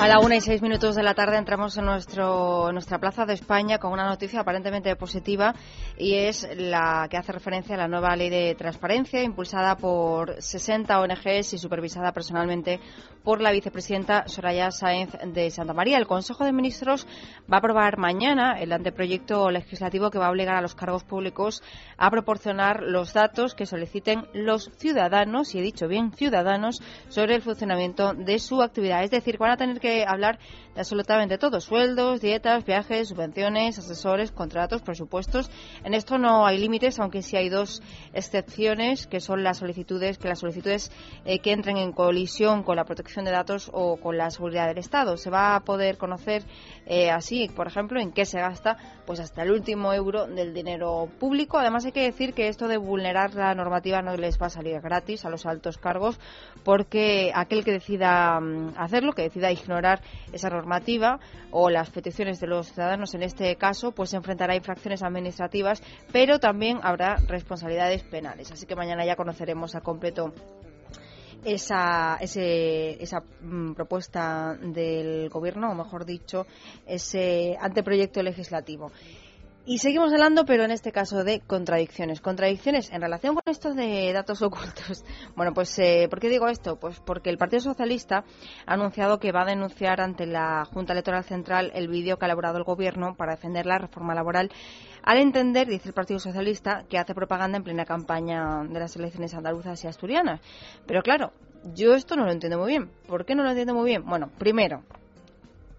A la una y seis minutos de la tarde entramos en, nuestro, nuestra plaza de España con una noticia aparentemente positiva y es la que hace referencia a la nueva ley de transparencia impulsada por 60 ONGs y supervisada personalmente por la vicepresidenta Soraya Sáenz de Santa María. El Consejo de Ministros va a aprobar mañana el anteproyecto legislativo que va a obligar a los cargos públicos a proporcionar los datos que soliciten los ciudadanos, y he dicho bien ciudadanos, sobre el funcionamiento de su actividad. Es decir, van a tener que hablar de absolutamente todo, sueldos, dietas, viajes, subvenciones, asesores, contratos, presupuestos. En esto no hay límites, aunque sí hay dos excepciones, que son las solicitudes, que las solicitudes eh, que entren en colisión con la protección de datos o con la seguridad del Estado. Se va a poder conocer eh, así, por ejemplo, en qué se gasta pues hasta el último euro del dinero público. Además hay que decir que esto de vulnerar la normativa no les va a salir gratis a los altos cargos, porque aquel que decida mm, hacerlo, que decida ignorar esa normativa o las peticiones de los ciudadanos en este caso, pues se enfrentará a infracciones administrativas, pero también habrá responsabilidades penales. Así que mañana ya conoceremos a completo esa, esa mm, propuesta del Gobierno, o mejor dicho, ese anteproyecto legislativo. Y seguimos hablando, pero en este caso de contradicciones. Contradicciones en relación con esto de datos ocultos. Bueno, pues, eh, ¿por qué digo esto? Pues porque el Partido Socialista ha anunciado que va a denunciar ante la Junta Electoral Central el vídeo que ha elaborado el Gobierno para defender la reforma laboral, al entender, dice el Partido Socialista, que hace propaganda en plena campaña de las elecciones andaluzas y asturianas. Pero claro, yo esto no lo entiendo muy bien. ¿Por qué no lo entiendo muy bien? Bueno, primero,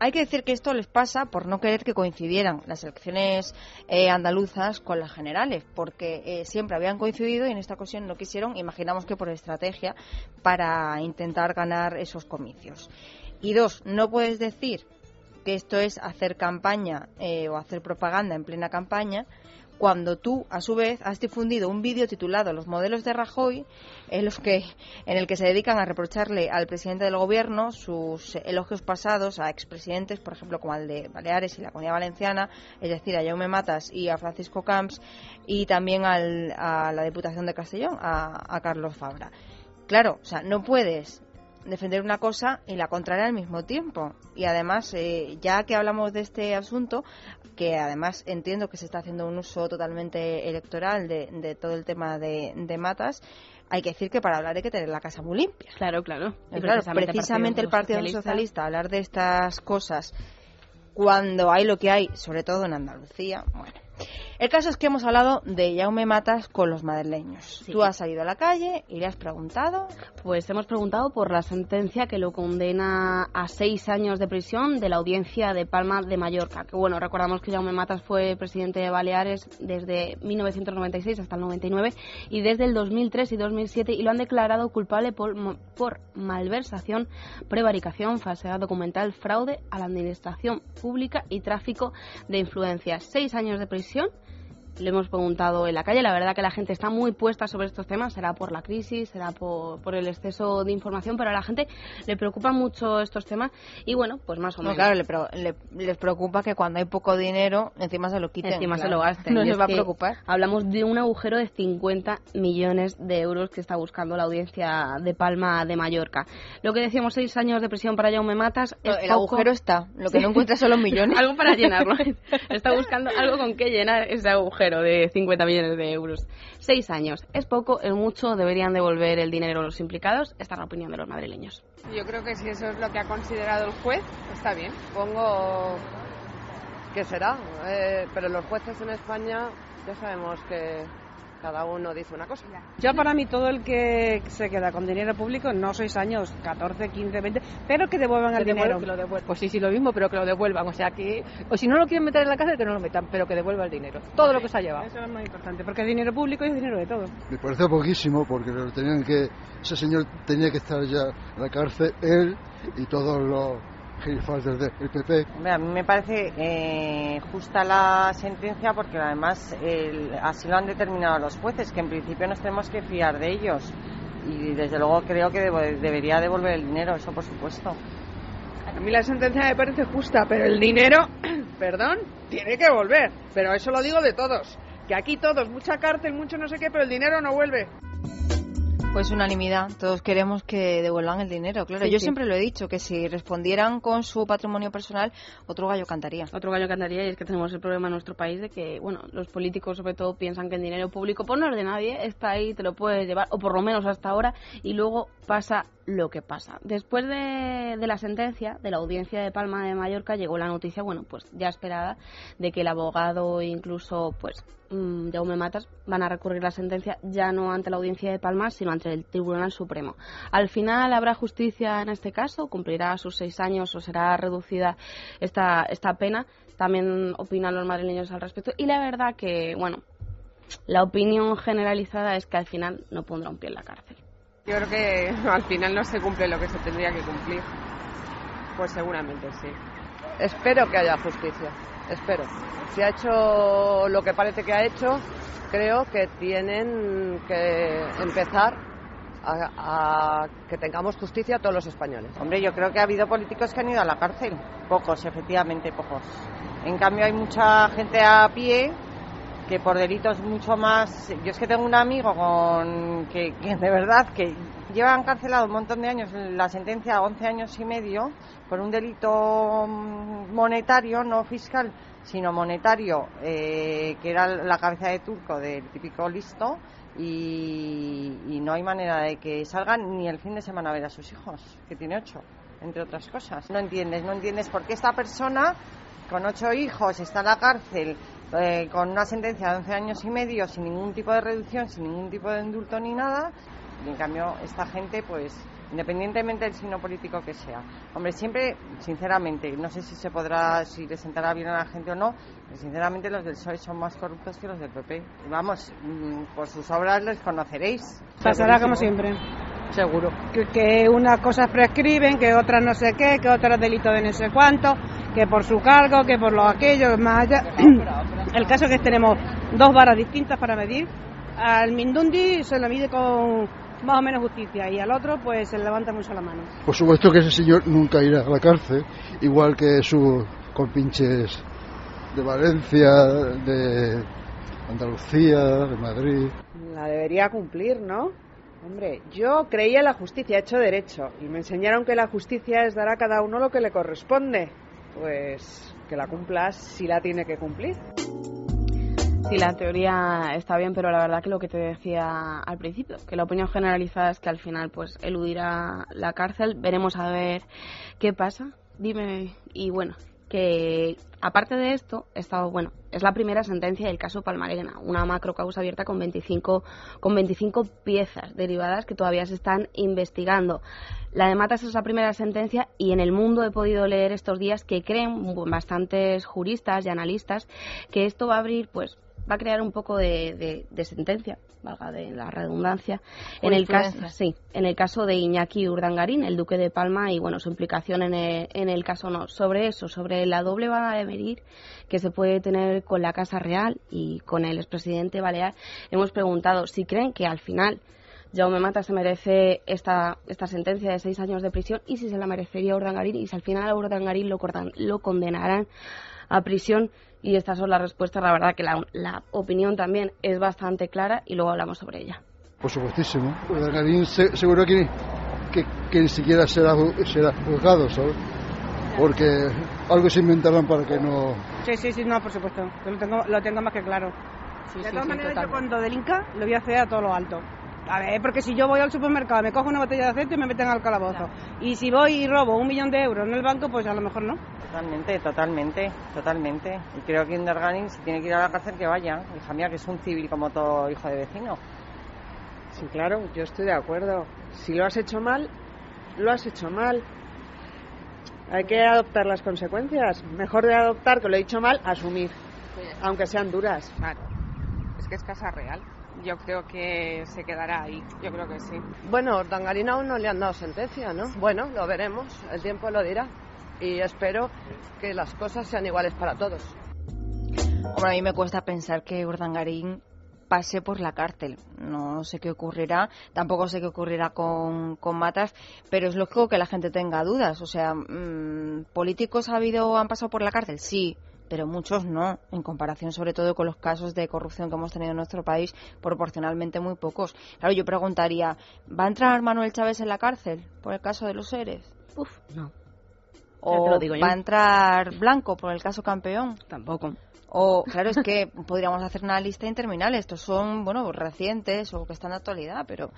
hay que decir que esto les pasa por no querer que coincidieran las elecciones eh, andaluzas con las generales, porque eh, siempre habían coincidido y en esta ocasión no quisieron, imaginamos que por estrategia, para intentar ganar esos comicios. Y dos, no puedes decir que esto es hacer campaña eh, o hacer propaganda en plena campaña cuando tú, a su vez, has difundido un vídeo titulado Los modelos de Rajoy, en, los que, en el que se dedican a reprocharle al presidente del gobierno sus elogios pasados a expresidentes, por ejemplo, como al de Baleares y la Comunidad Valenciana, es decir, a Jaume Matas y a Francisco Camps, y también al, a la Diputación de Castellón, a, a Carlos Fabra. Claro, o sea, no puedes defender una cosa y la contraria al mismo tiempo. Y además, eh, ya que hablamos de este asunto, que además entiendo que se está haciendo un uso totalmente electoral de, todo el tema de, matas, hay que decir que para hablar hay que tener la casa muy limpia.
Claro, claro.
precisamente, el Partido, Socialista, hablar de estas cosas cuando hay lo que hay, sobre todo en Andalucía, bueno. El caso es que hemos hablado de Jaume Matas con los madrileños. Tú has salido a la calle y le has preguntado.
Pues hemos preguntado por la sentencia que lo condena a seis años de prisión de la audiencia de Palma de Mallorca. Que bueno, recordamos que Jaume Matas fue presidente de Baleares desde 1996 hasta el 99 y desde el 2003 y 2007 y lo han declarado culpable por, por malversación, prevaricación, falsedad documental, fraude a la administración pública y tráfico de influencias. Seis años de prisión atención le hemos preguntado en la calle. La verdad que la gente está muy puesta sobre estos temas. Será por la crisis, será por, el exceso de información, pero a la gente le preocupan mucho estos temas. Y bueno, pues más o menos.
claro, le, les preocupa que cuando hay poco dinero, encima se lo quiten.
Encima se lo gasten.
No les va a preocupar.
Hablamos de un agujero de 50 millones de euros que está buscando la audiencia de Palma de Mallorca. Lo que decíamos, seis años de prisión para Jaume Matas.
el agujero está. Lo que no encuentra son los millones.
algo para llenarlo. está buscando algo con que llenar ese agujero de 50 millones de euros. Seis años. ¿Es poco? ¿Es mucho? ¿Deberían devolver el dinero los implicados? Esta es la opinión de los madrileños.
Yo creo que si eso es lo que ha considerado el juez, está bien. Pongo que será. Eh, pero los jueces en España ya sabemos que cada uno dice una cosa.
Yo para mí todo el que se queda con dinero público, no seis años, 14, 15, 20, pero que devuelvan el dinero.
Pues sí, sí, lo mismo, pero que lo devuelvan. O sea, que, o si no lo quieren meter en la cárcel, que no lo metan, pero que devuelva el dinero. Todo lo que se ha llevado.
Eso es muy importante, porque el dinero público es dinero de todos.
Me parece poquísimo, porque tenían que, ese señor tenía que estar ya en la cárcel, él y todos los
a mí me parece eh, justa la sentencia porque además así lo han determinado los jueces, que en principio nos tenemos que fiar de ellos. Y desde luego creo que debería devolver el dinero, eso por supuesto.
A mí la sentencia me parece justa, pero el dinero, perdón, tiene que volver. Pero eso lo digo de todos. Que aquí todos, mucha cárcel, mucho no sé qué, pero el dinero no vuelve.
Pues unanimidad, todos queremos que devuelvan el dinero, claro. Yo siempre lo he dicho, que si respondieran con su patrimonio personal, otro gallo cantaría.
Otro gallo cantaría y es que tenemos el problema en nuestro país de que, bueno, los políticos sobre todo piensan que el dinero público, pues no es de nadie, está ahí, te lo puedes llevar, o por lo menos hasta ahora, y luego pasa lo que pasa. Después de, de, la sentencia de la audiencia de Palma de Mallorca llegó la noticia, bueno, pues ya esperada, de que el abogado incluso, pues, Jaume Matas van a recurrir la sentencia ya no ante la audiencia de Palma, sino ante el Tribunal Supremo. Al final habrá justicia en este caso, cumplirá sus seis años o será reducida esta, esta pena. También opinan los madrileños al respecto. Y la verdad que, bueno, la opinión generalizada es que al final no pondrá un pie en la cárcel.
Yo creo que al final no se cumple lo que se tendría que cumplir. Pues seguramente sí. Espero que haya justicia, espero. Si ha hecho lo que parece que ha hecho, creo que tienen que empezar a, que tengamos justicia todos los españoles.
Hombre, yo creo que ha habido políticos que han ido a la cárcel. Pocos, efectivamente, pocos. En cambio, hay mucha gente a pie que por delitos mucho más. Yo es que tengo un amigo con que, de verdad que lleva encarcelado un montón de años, la sentencia 11 años y medio por un delito mm, monetario, no fiscal, sino monetario, eh, que era la cabeza de turco del típico listo. Y, y no hay manera de que salgan ni el fin de semana a ver a sus hijos, que tiene ocho, entre otras cosas. No entiendes, no entiendes por qué esta persona con ocho hijos está en la cárcel eh, con una sentencia de 11 años y medio sin ningún tipo de reducción, sin ningún tipo de indulto ni nada. Y en cambio, esta gente, pues, independientemente del signo político que sea. Hombre, siempre, sinceramente, no sé si se podrá, si le sentará bien a la gente o no, pero sinceramente los del PSOE son más corruptos que los del PP. Vamos, mm, por sus obras les conoceréis.
Pasará como siempre.
Seguro.
Que, que unas cosas prescriben, que otras no sé qué, que otras delitos de no sé cuánto, que por su cargo, que por lo aquello, más allá. El caso es que tenemos dos varas distintas para medir. Al Mindundi se lo mide con más o menos justicia y al otro pues se levanta mucho la mano.
Por supuesto que ese señor nunca irá a la cárcel, igual que sus compinches de Valencia, de Andalucía, de Madrid.
La debería cumplir, ¿no? Hombre, yo creía en la justicia, hecho derecho, y me enseñaron que la justicia es dar a cada uno lo que le corresponde. Pues que la cumplas si la tiene que cumplir.
Sí, la teoría está bien, pero la verdad que lo que te decía al principio, que la opinión generalizada es que al final pues eludirá la cárcel, veremos a ver qué pasa. Dime, y bueno, que aparte de esto, estado, bueno, es la primera sentencia del caso Palmarena, una macrocausa abierta con 25, con 25 piezas derivadas que todavía se están investigando. La de Matas es la primera sentencia y en el mundo he podido leer estos días que creen bastantes juristas y analistas que esto va a abrir pues va a crear un poco de, sentencia, valga de la redundancia, en el caso, sí, en el caso de Iñaki Urdangarín, el duque de Palma, y bueno, su implicación en el, en el caso no. Sobre eso, sobre la doble vara de medir que se puede tener con la Casa Real y con el expresidente Balear, hemos preguntado si creen que al final Jaume Mata se merece esta, esta sentencia de seis años de prisión y si se la merecería Urdangarín y si al final a Urdangarín lo, lo condenarán a prisión y estas son las respuestas. La verdad que la, opinión también es bastante clara y luego hablamos sobre ella.
Por supuestísimo. Urdangarín seguro que, que, ni siquiera será, será juzgado, ¿sabes? Porque algo se inventarán para que no...
Sí, sí, sí, no, por supuesto. Lo tengo, lo tengo más que claro. de todas maneras, yo cuando delinca lo voy a hacer a todo lo alto. A ver, porque si yo voy al supermercado, me cojo una botella de aceite y me meten al calabozo. Y si voy y robo un millón de euros en el banco, pues a lo mejor no.
Totalmente, totalmente, totalmente. Y creo que Inderganin, si tiene que ir a la cárcel, que vaya. Hija mía, que es un civil como todo hijo de vecino.
Sí, claro, yo estoy de acuerdo. Si lo has hecho mal, lo has hecho mal. Hay que adoptar las consecuencias. Mejor de adoptar, que lo he dicho mal, asumir. Aunque sean duras.
Claro. Es que es casa real yo creo que se quedará ahí. Yo creo que sí.
Bueno, Dangarina aún no le han dado sentencia, ¿no? Bueno, lo veremos. El tiempo lo dirá. Y espero que las cosas sean iguales para todos.
Hombre, a mí me cuesta pensar que Urdangarín pase por la cárcel. No sé qué ocurrirá, tampoco sé qué ocurrirá con, con Matas, pero es lógico que la gente tenga dudas. O sea, mm, ¿políticos ha habido, han pasado por la cárcel? Sí pero muchos no, en comparación sobre todo con los casos de corrupción que hemos tenido en nuestro país, proporcionalmente muy pocos. Claro, yo preguntaría, ¿va a entrar Manuel Chávez en la cárcel por el caso de los seres?
Uf, no.
¿O va a entrar Blanco por el caso campeón?
Tampoco.
O, claro, es que podríamos hacer una lista interminable. Estos son, bueno, recientes o que están de actualidad, pero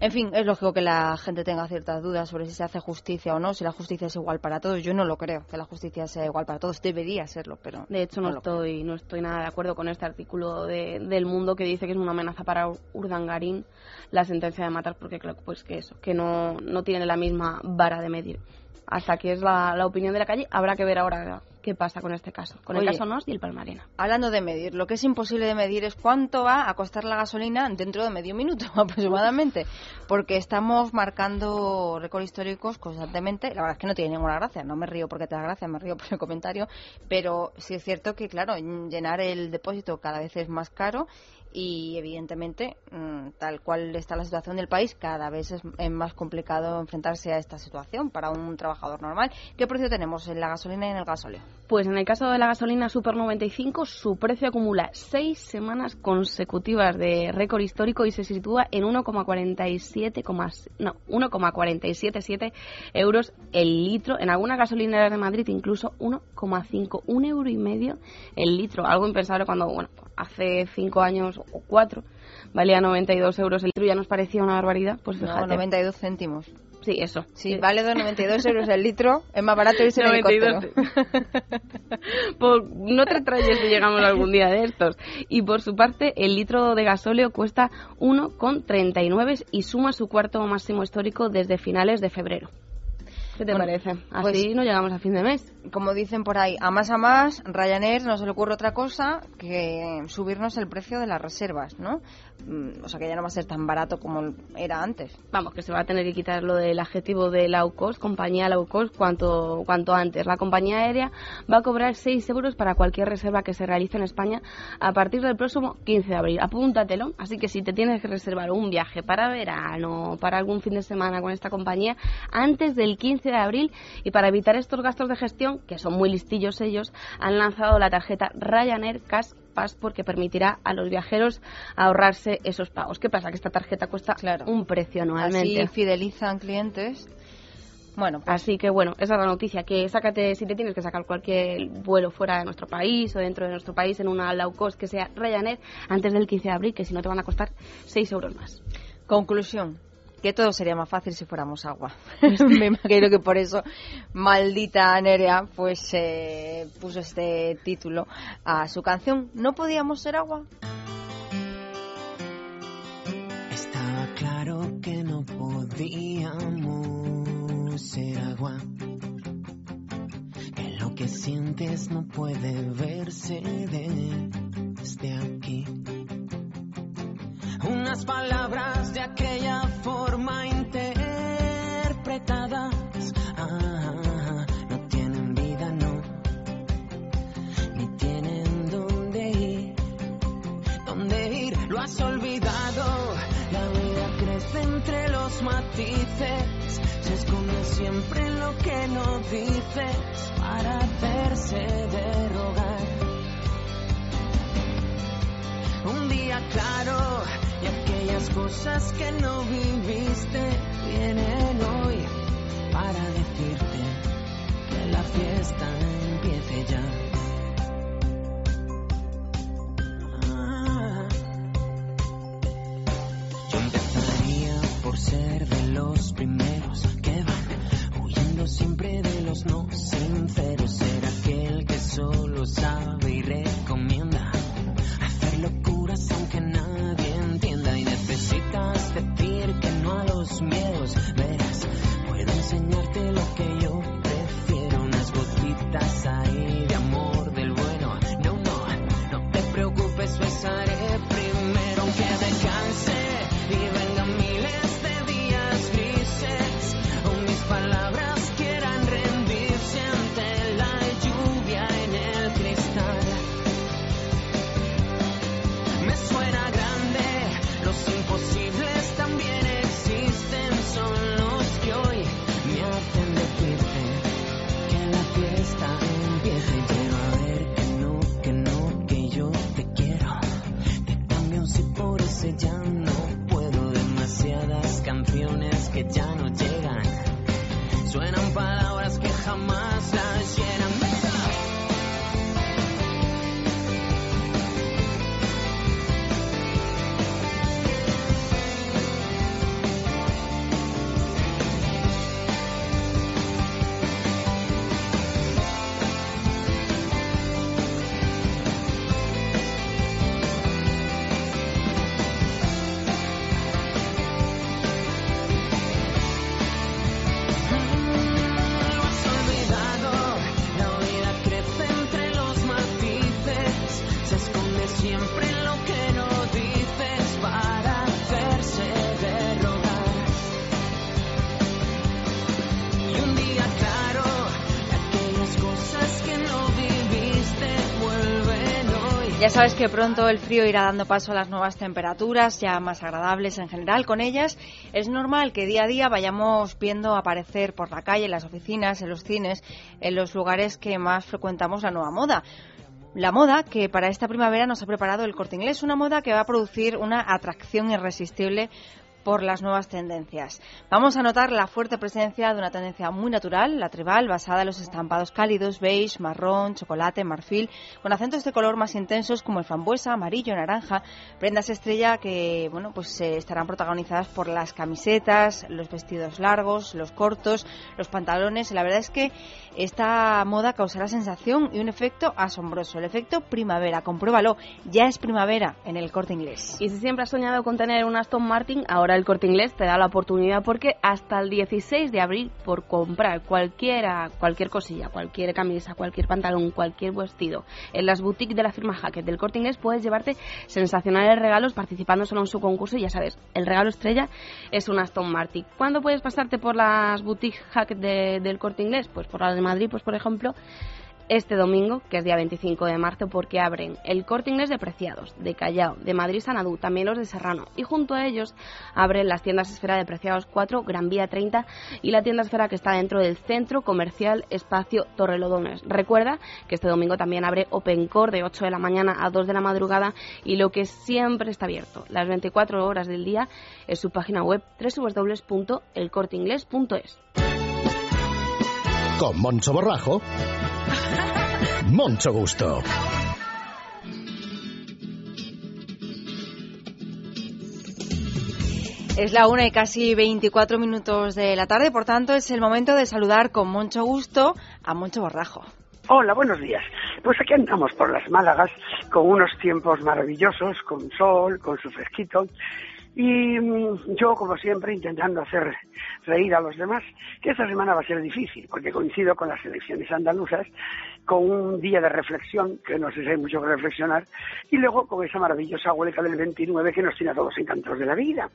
en fin, es lógico que la gente tenga ciertas dudas sobre si se hace justicia o no, si la justicia es igual para todos. Yo no lo creo, que la justicia sea igual para todos. Debería serlo, pero.
De hecho, no, estoy, no estoy nada de acuerdo con este artículo de, del Mundo que dice que es una amenaza para Urdangarín la sentencia de matar, porque creo pues que eso, que no, no tiene la misma vara de medir. Hasta aquí es la, la opinión de la calle. Habrá que ver ahora qué pasa con este caso, con el caso NOS y el Palmarena.
Hablando de medir, lo que es imposible de medir es cuánto va a costar la gasolina dentro de medio minuto aproximadamente, porque estamos marcando récords históricos constantemente. La verdad es que no tiene ninguna gracia, no me río porque te da gracia, me río por el comentario, pero sí es cierto que, claro, llenar el depósito cada vez es más caro y evidentemente mm, tal cual está la situación del país cada vez es, más complicado enfrentarse a esta situación para un trabajador normal. ¿Qué precio tenemos en la gasolina y en el gasóleo?
Pues en el caso de la gasolina Super 95 su precio acumula seis semanas consecutivas de récord histórico y se sitúa en 1,47 no 1,477 euros el litro en algunas gasolineras de Madrid incluso 1,5 un euro y medio el litro algo impensable cuando bueno hace cinco años o cuatro valía 92 euros el litro, ya nos parecía una barbaridad. Pues fíjate.
No, 92 céntimos.
Sí, eso.
Sí, vale 92 euros el litro, es más barato irse en helicóptero.
por, no te traes si llegamos algún día de estos. Y por su parte, el litro de gasóleo cuesta 1,39 y suma su cuarto máximo histórico desde finales de febrero. ¿Qué te parece? Pues Así no llegamos a fin de mes.
Como dicen por ahí, a más a más, Ryanair no se le ocurre otra cosa que subirnos el precio de las reservas, ¿no? Mm, o sea que ya no va a ser tan barato como era antes.
Vamos, que se va a tener que quitar lo del adjetivo de low cost, compañía low cost, cuanto, cuanto antes. La compañía aérea va a cobrar 6 euros para cualquier reserva que se realice en España a partir del próximo 15 de abril. Apúntatelo. Así que si te tienes que reservar un viaje para verano, para algún fin de semana con esta compañía, antes del 15 de abril y para evitar estos gastos de gestión, que son muy listillos ellos, han lanzado la tarjeta Ryanair Cash Pass porque permitirá a los viajeros ahorrarse esos pagos. ¿Qué pasa? Que esta tarjeta cuesta un precio anualmente.
Así fidelizan clientes. Bueno,
pues así que bueno, esa es la noticia, que sácate, si te tienes que sacar cualquier vuelo fuera de nuestro país o dentro de nuestro país en una low cost que sea Ryanair antes del 15 de abril, que si no te van a costar 6 euros más.
Conclusión, que todo sería más fácil si fuéramos agua. Me imagino que por eso maldita Nerea pues eh, puso este título a su canción ¿No podíamos ser agua?
Estaba claro que no podíamos ser agua. Que lo que sientes no puede verse desde aquí. Unas palabras de aquella forma interpretadas ah, no tienen vida, no, ni tienen dónde ir, dónde ir, lo has olvidado. La vida crece entre los matices, se esconde siempre en lo que no dices para hacerse de rogar. Un día claro y aquellas cosas que no viviste vienen hoy para decirte que la fiesta empiece ya.
Sabes que pronto el frío irá dando paso a las nuevas temperaturas, ya más agradables en general. Con ellas es normal que día a día vayamos viendo aparecer por la calle, en las oficinas, en los cines, en los lugares que más frecuentamos la nueva moda. La moda que para esta primavera nos ha preparado el corte inglés, una moda que va a producir una atracción irresistible por las nuevas tendencias. Vamos a notar la fuerte presencia de una tendencia muy natural, la tribal, basada en los estampados cálidos, beige, marrón, chocolate, marfil, con acentos de color más intensos como el frambuesa, amarillo, naranja, prendas estrella que, bueno, pues eh, estarán protagonizadas por las camisetas, los vestidos largos, los cortos, los pantalones. La verdad es que esta moda causará sensación y un efecto asombroso, el efecto primavera. Compruébalo, ya es primavera en el corte inglés.
Y si siempre has soñado con tener un Aston Martin, ahora el corte inglés te da la oportunidad porque hasta el 16 de abril, por comprar cualquiera, cualquier cosilla, cualquier camisa, cualquier pantalón, cualquier vestido, en las boutiques de la firma Hackett del corte inglés puedes llevarte sensacionales regalos participando solo en su concurso. Y ya sabes, el regalo estrella es un Aston Martin. ¿Cuándo puedes pasarte por las boutiques Hackett de- del corte inglés? Pues por las de Madrid, pues por ejemplo este domingo, que es día 25 de marzo, porque abren el Corte Inglés de Preciados, de Callao, de Madrid Sanadú, también los de Serrano. Y junto a ellos abren las tiendas Esfera de Preciados 4, Gran Vía 30 y la tienda Esfera que está dentro del Centro Comercial Espacio Torrelodones. Recuerda que este domingo también abre Open Core de 8 de la mañana a 2 de la madrugada y lo que siempre está abierto, las 24 horas del día, es su página web www.elcorteingles.es.
Con Moncho Borrajo, Moncho Gusto.
Es la una y casi 24 minutos de la tarde, por tanto es el momento de saludar con mucho gusto a Moncho Borrajo.
Hola, buenos días. Pues aquí andamos por las Málagas con unos tiempos maravillosos, con sol, con su fresquito. Y mm, yo, como siempre, intentando hacer reír a los demás, que esta semana va a ser difícil, porque coincido con las elecciones andaluzas, con un día de reflexión, que no sé si hay mucho que reflexionar, y luego con esa maravillosa huelga del 29 que nos tiene a todos encantados de la vida.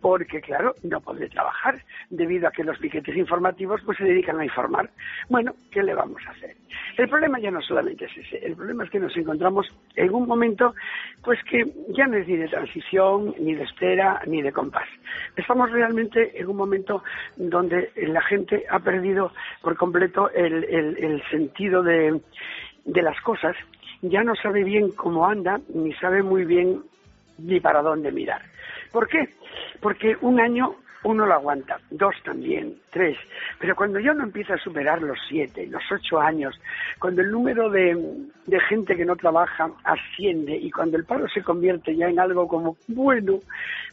Porque, claro, no podré trabajar, debido a que los piquetes informativos pues se dedican a informar. Bueno, ¿qué le vamos a hacer? El problema ya no solamente es ese, el problema es que nos encontramos en un momento pues que ya no es ni de transición, ni de espera, ni de compás. Estamos realmente en un momento donde la gente ha perdido por completo el, el- sentido de, de las cosas, ya no sabe bien cómo anda, ni sabe muy bien ni para dónde mirar. ¿Por qué? Porque un año uno lo aguanta, dos también, tres, pero cuando ya uno empieza a superar los siete, los ocho años, cuando el número de, de gente que no trabaja asciende y cuando el paro se convierte ya en algo como bueno,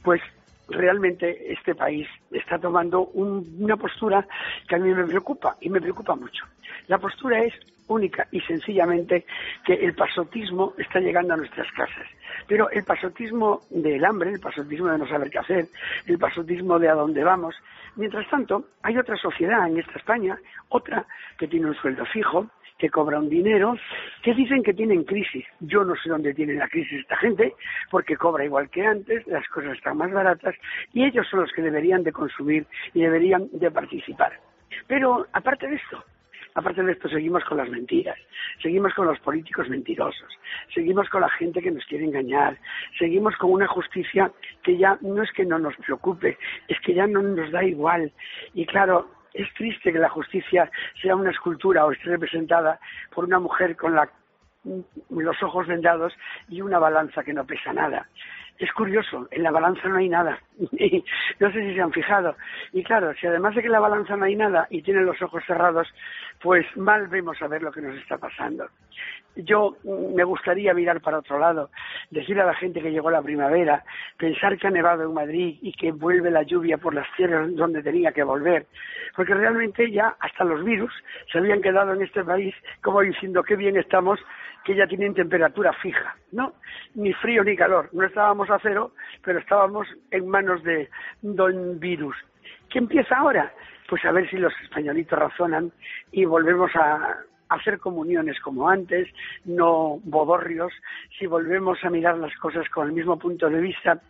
pues realmente este país está tomando un- una postura que a mí me preocupa y me preocupa mucho. La postura es única y sencillamente que el pasotismo está llegando a nuestras casas. Pero el pasotismo del hambre, el pasotismo de no saber qué hacer, el pasotismo de a dónde vamos. Mientras tanto, hay otra sociedad en esta España, otra que tiene un sueldo fijo, que cobra un dinero, que dicen que tienen crisis. Yo no sé dónde tiene la crisis esta gente, porque cobra igual que antes, las cosas están más baratas y ellos son los que deberían de consumir y deberían de participar. Pero aparte de esto, aparte de esto seguimos con las mentiras, seguimos con los políticos mentirosos, seguimos con la gente que nos quiere engañar, seguimos con una justicia que ya no es que no nos preocupe, es que ya no nos da igual. Y claro, es triste que la justicia sea una escultura o esté representada por una mujer con la- los ojos vendados y una balanza que no pesa nada. Es curioso, en la balanza no hay nada. no sé si se han fijado. Y claro, si además de que en la balanza no hay nada y tienen los ojos cerrados, pues mal vemos a ver lo que nos está pasando. Yo mm, me gustaría mirar para otro lado, decir a la gente que llegó la primavera, pensar que ha nevado en Madrid y que vuelve la lluvia por las tierras donde tenía que volver, porque realmente ya hasta los virus se habían quedado en este país como diciendo qué bien estamos, que ya tienen temperatura fija, ¿no? Ni frío ni calor, no estábamos a cero, pero estábamos en manos de don virus. ¿Qué empieza ahora? Pues a ver si los españolitos razonan y volvemos a hacer comuniones como antes, no bodorrios, si volvemos a mirar las cosas con el mismo punto de vista,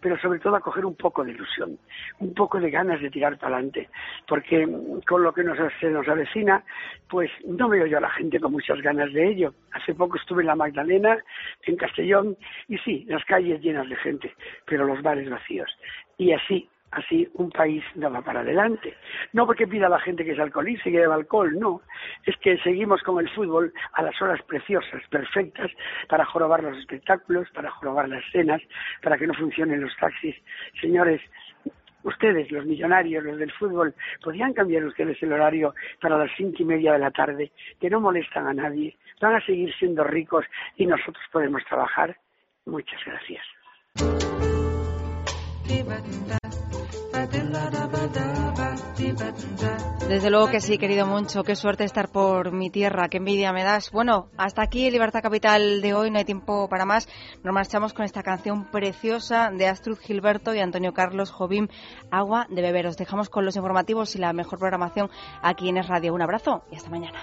pero sobre todo a coger un poco de ilusión, un poco de ganas de tirar para adelante, porque con lo que nos, se nos avecina, pues no veo yo a la gente con muchas ganas de ello. Hace poco estuve en la Magdalena, en Castellón, y sí, las calles llenas de gente, pero los bares vacíos. Y así así un país va para adelante. No porque pida a la gente que se alcoholice y que beba alcohol, no. Es que seguimos con el fútbol a las horas preciosas, perfectas, para jorobar los espectáculos, para jorobar las cenas, para que no funcionen los taxis. Señores, ustedes, los millonarios, los del fútbol, podrían cambiar ustedes el horario para las cinco y media de la tarde, que no molestan a nadie, van a seguir siendo ricos y nosotros podemos trabajar. Muchas gracias.
Desde luego que sí, querido Moncho. Qué suerte estar por mi tierra. Qué envidia me das. Bueno, hasta aquí Libertad Capital de hoy. No hay tiempo para más. Nos marchamos con esta canción preciosa de Astrud Gilberto y Antonio Carlos Jobim, Agua de beber. Os dejamos con los informativos y la mejor programación aquí en Es Radio. Un abrazo y hasta mañana.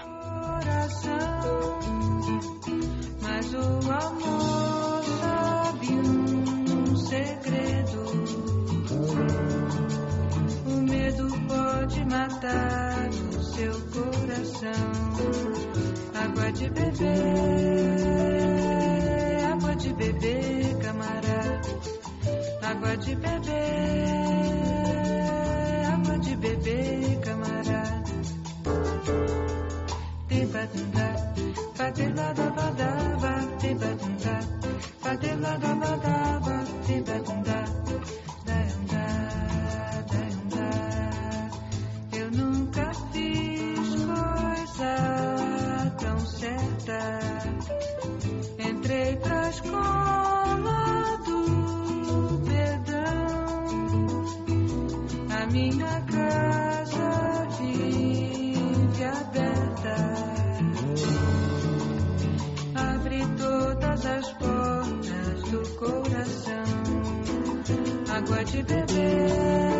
Pode matar o seu coração. Água de beber, água de beber, camarada. Água de beber, água de beber, camarada. Tibadunda, badilada-badaba, tibadunda, badilada-badaba, tibadunda, Água de beber,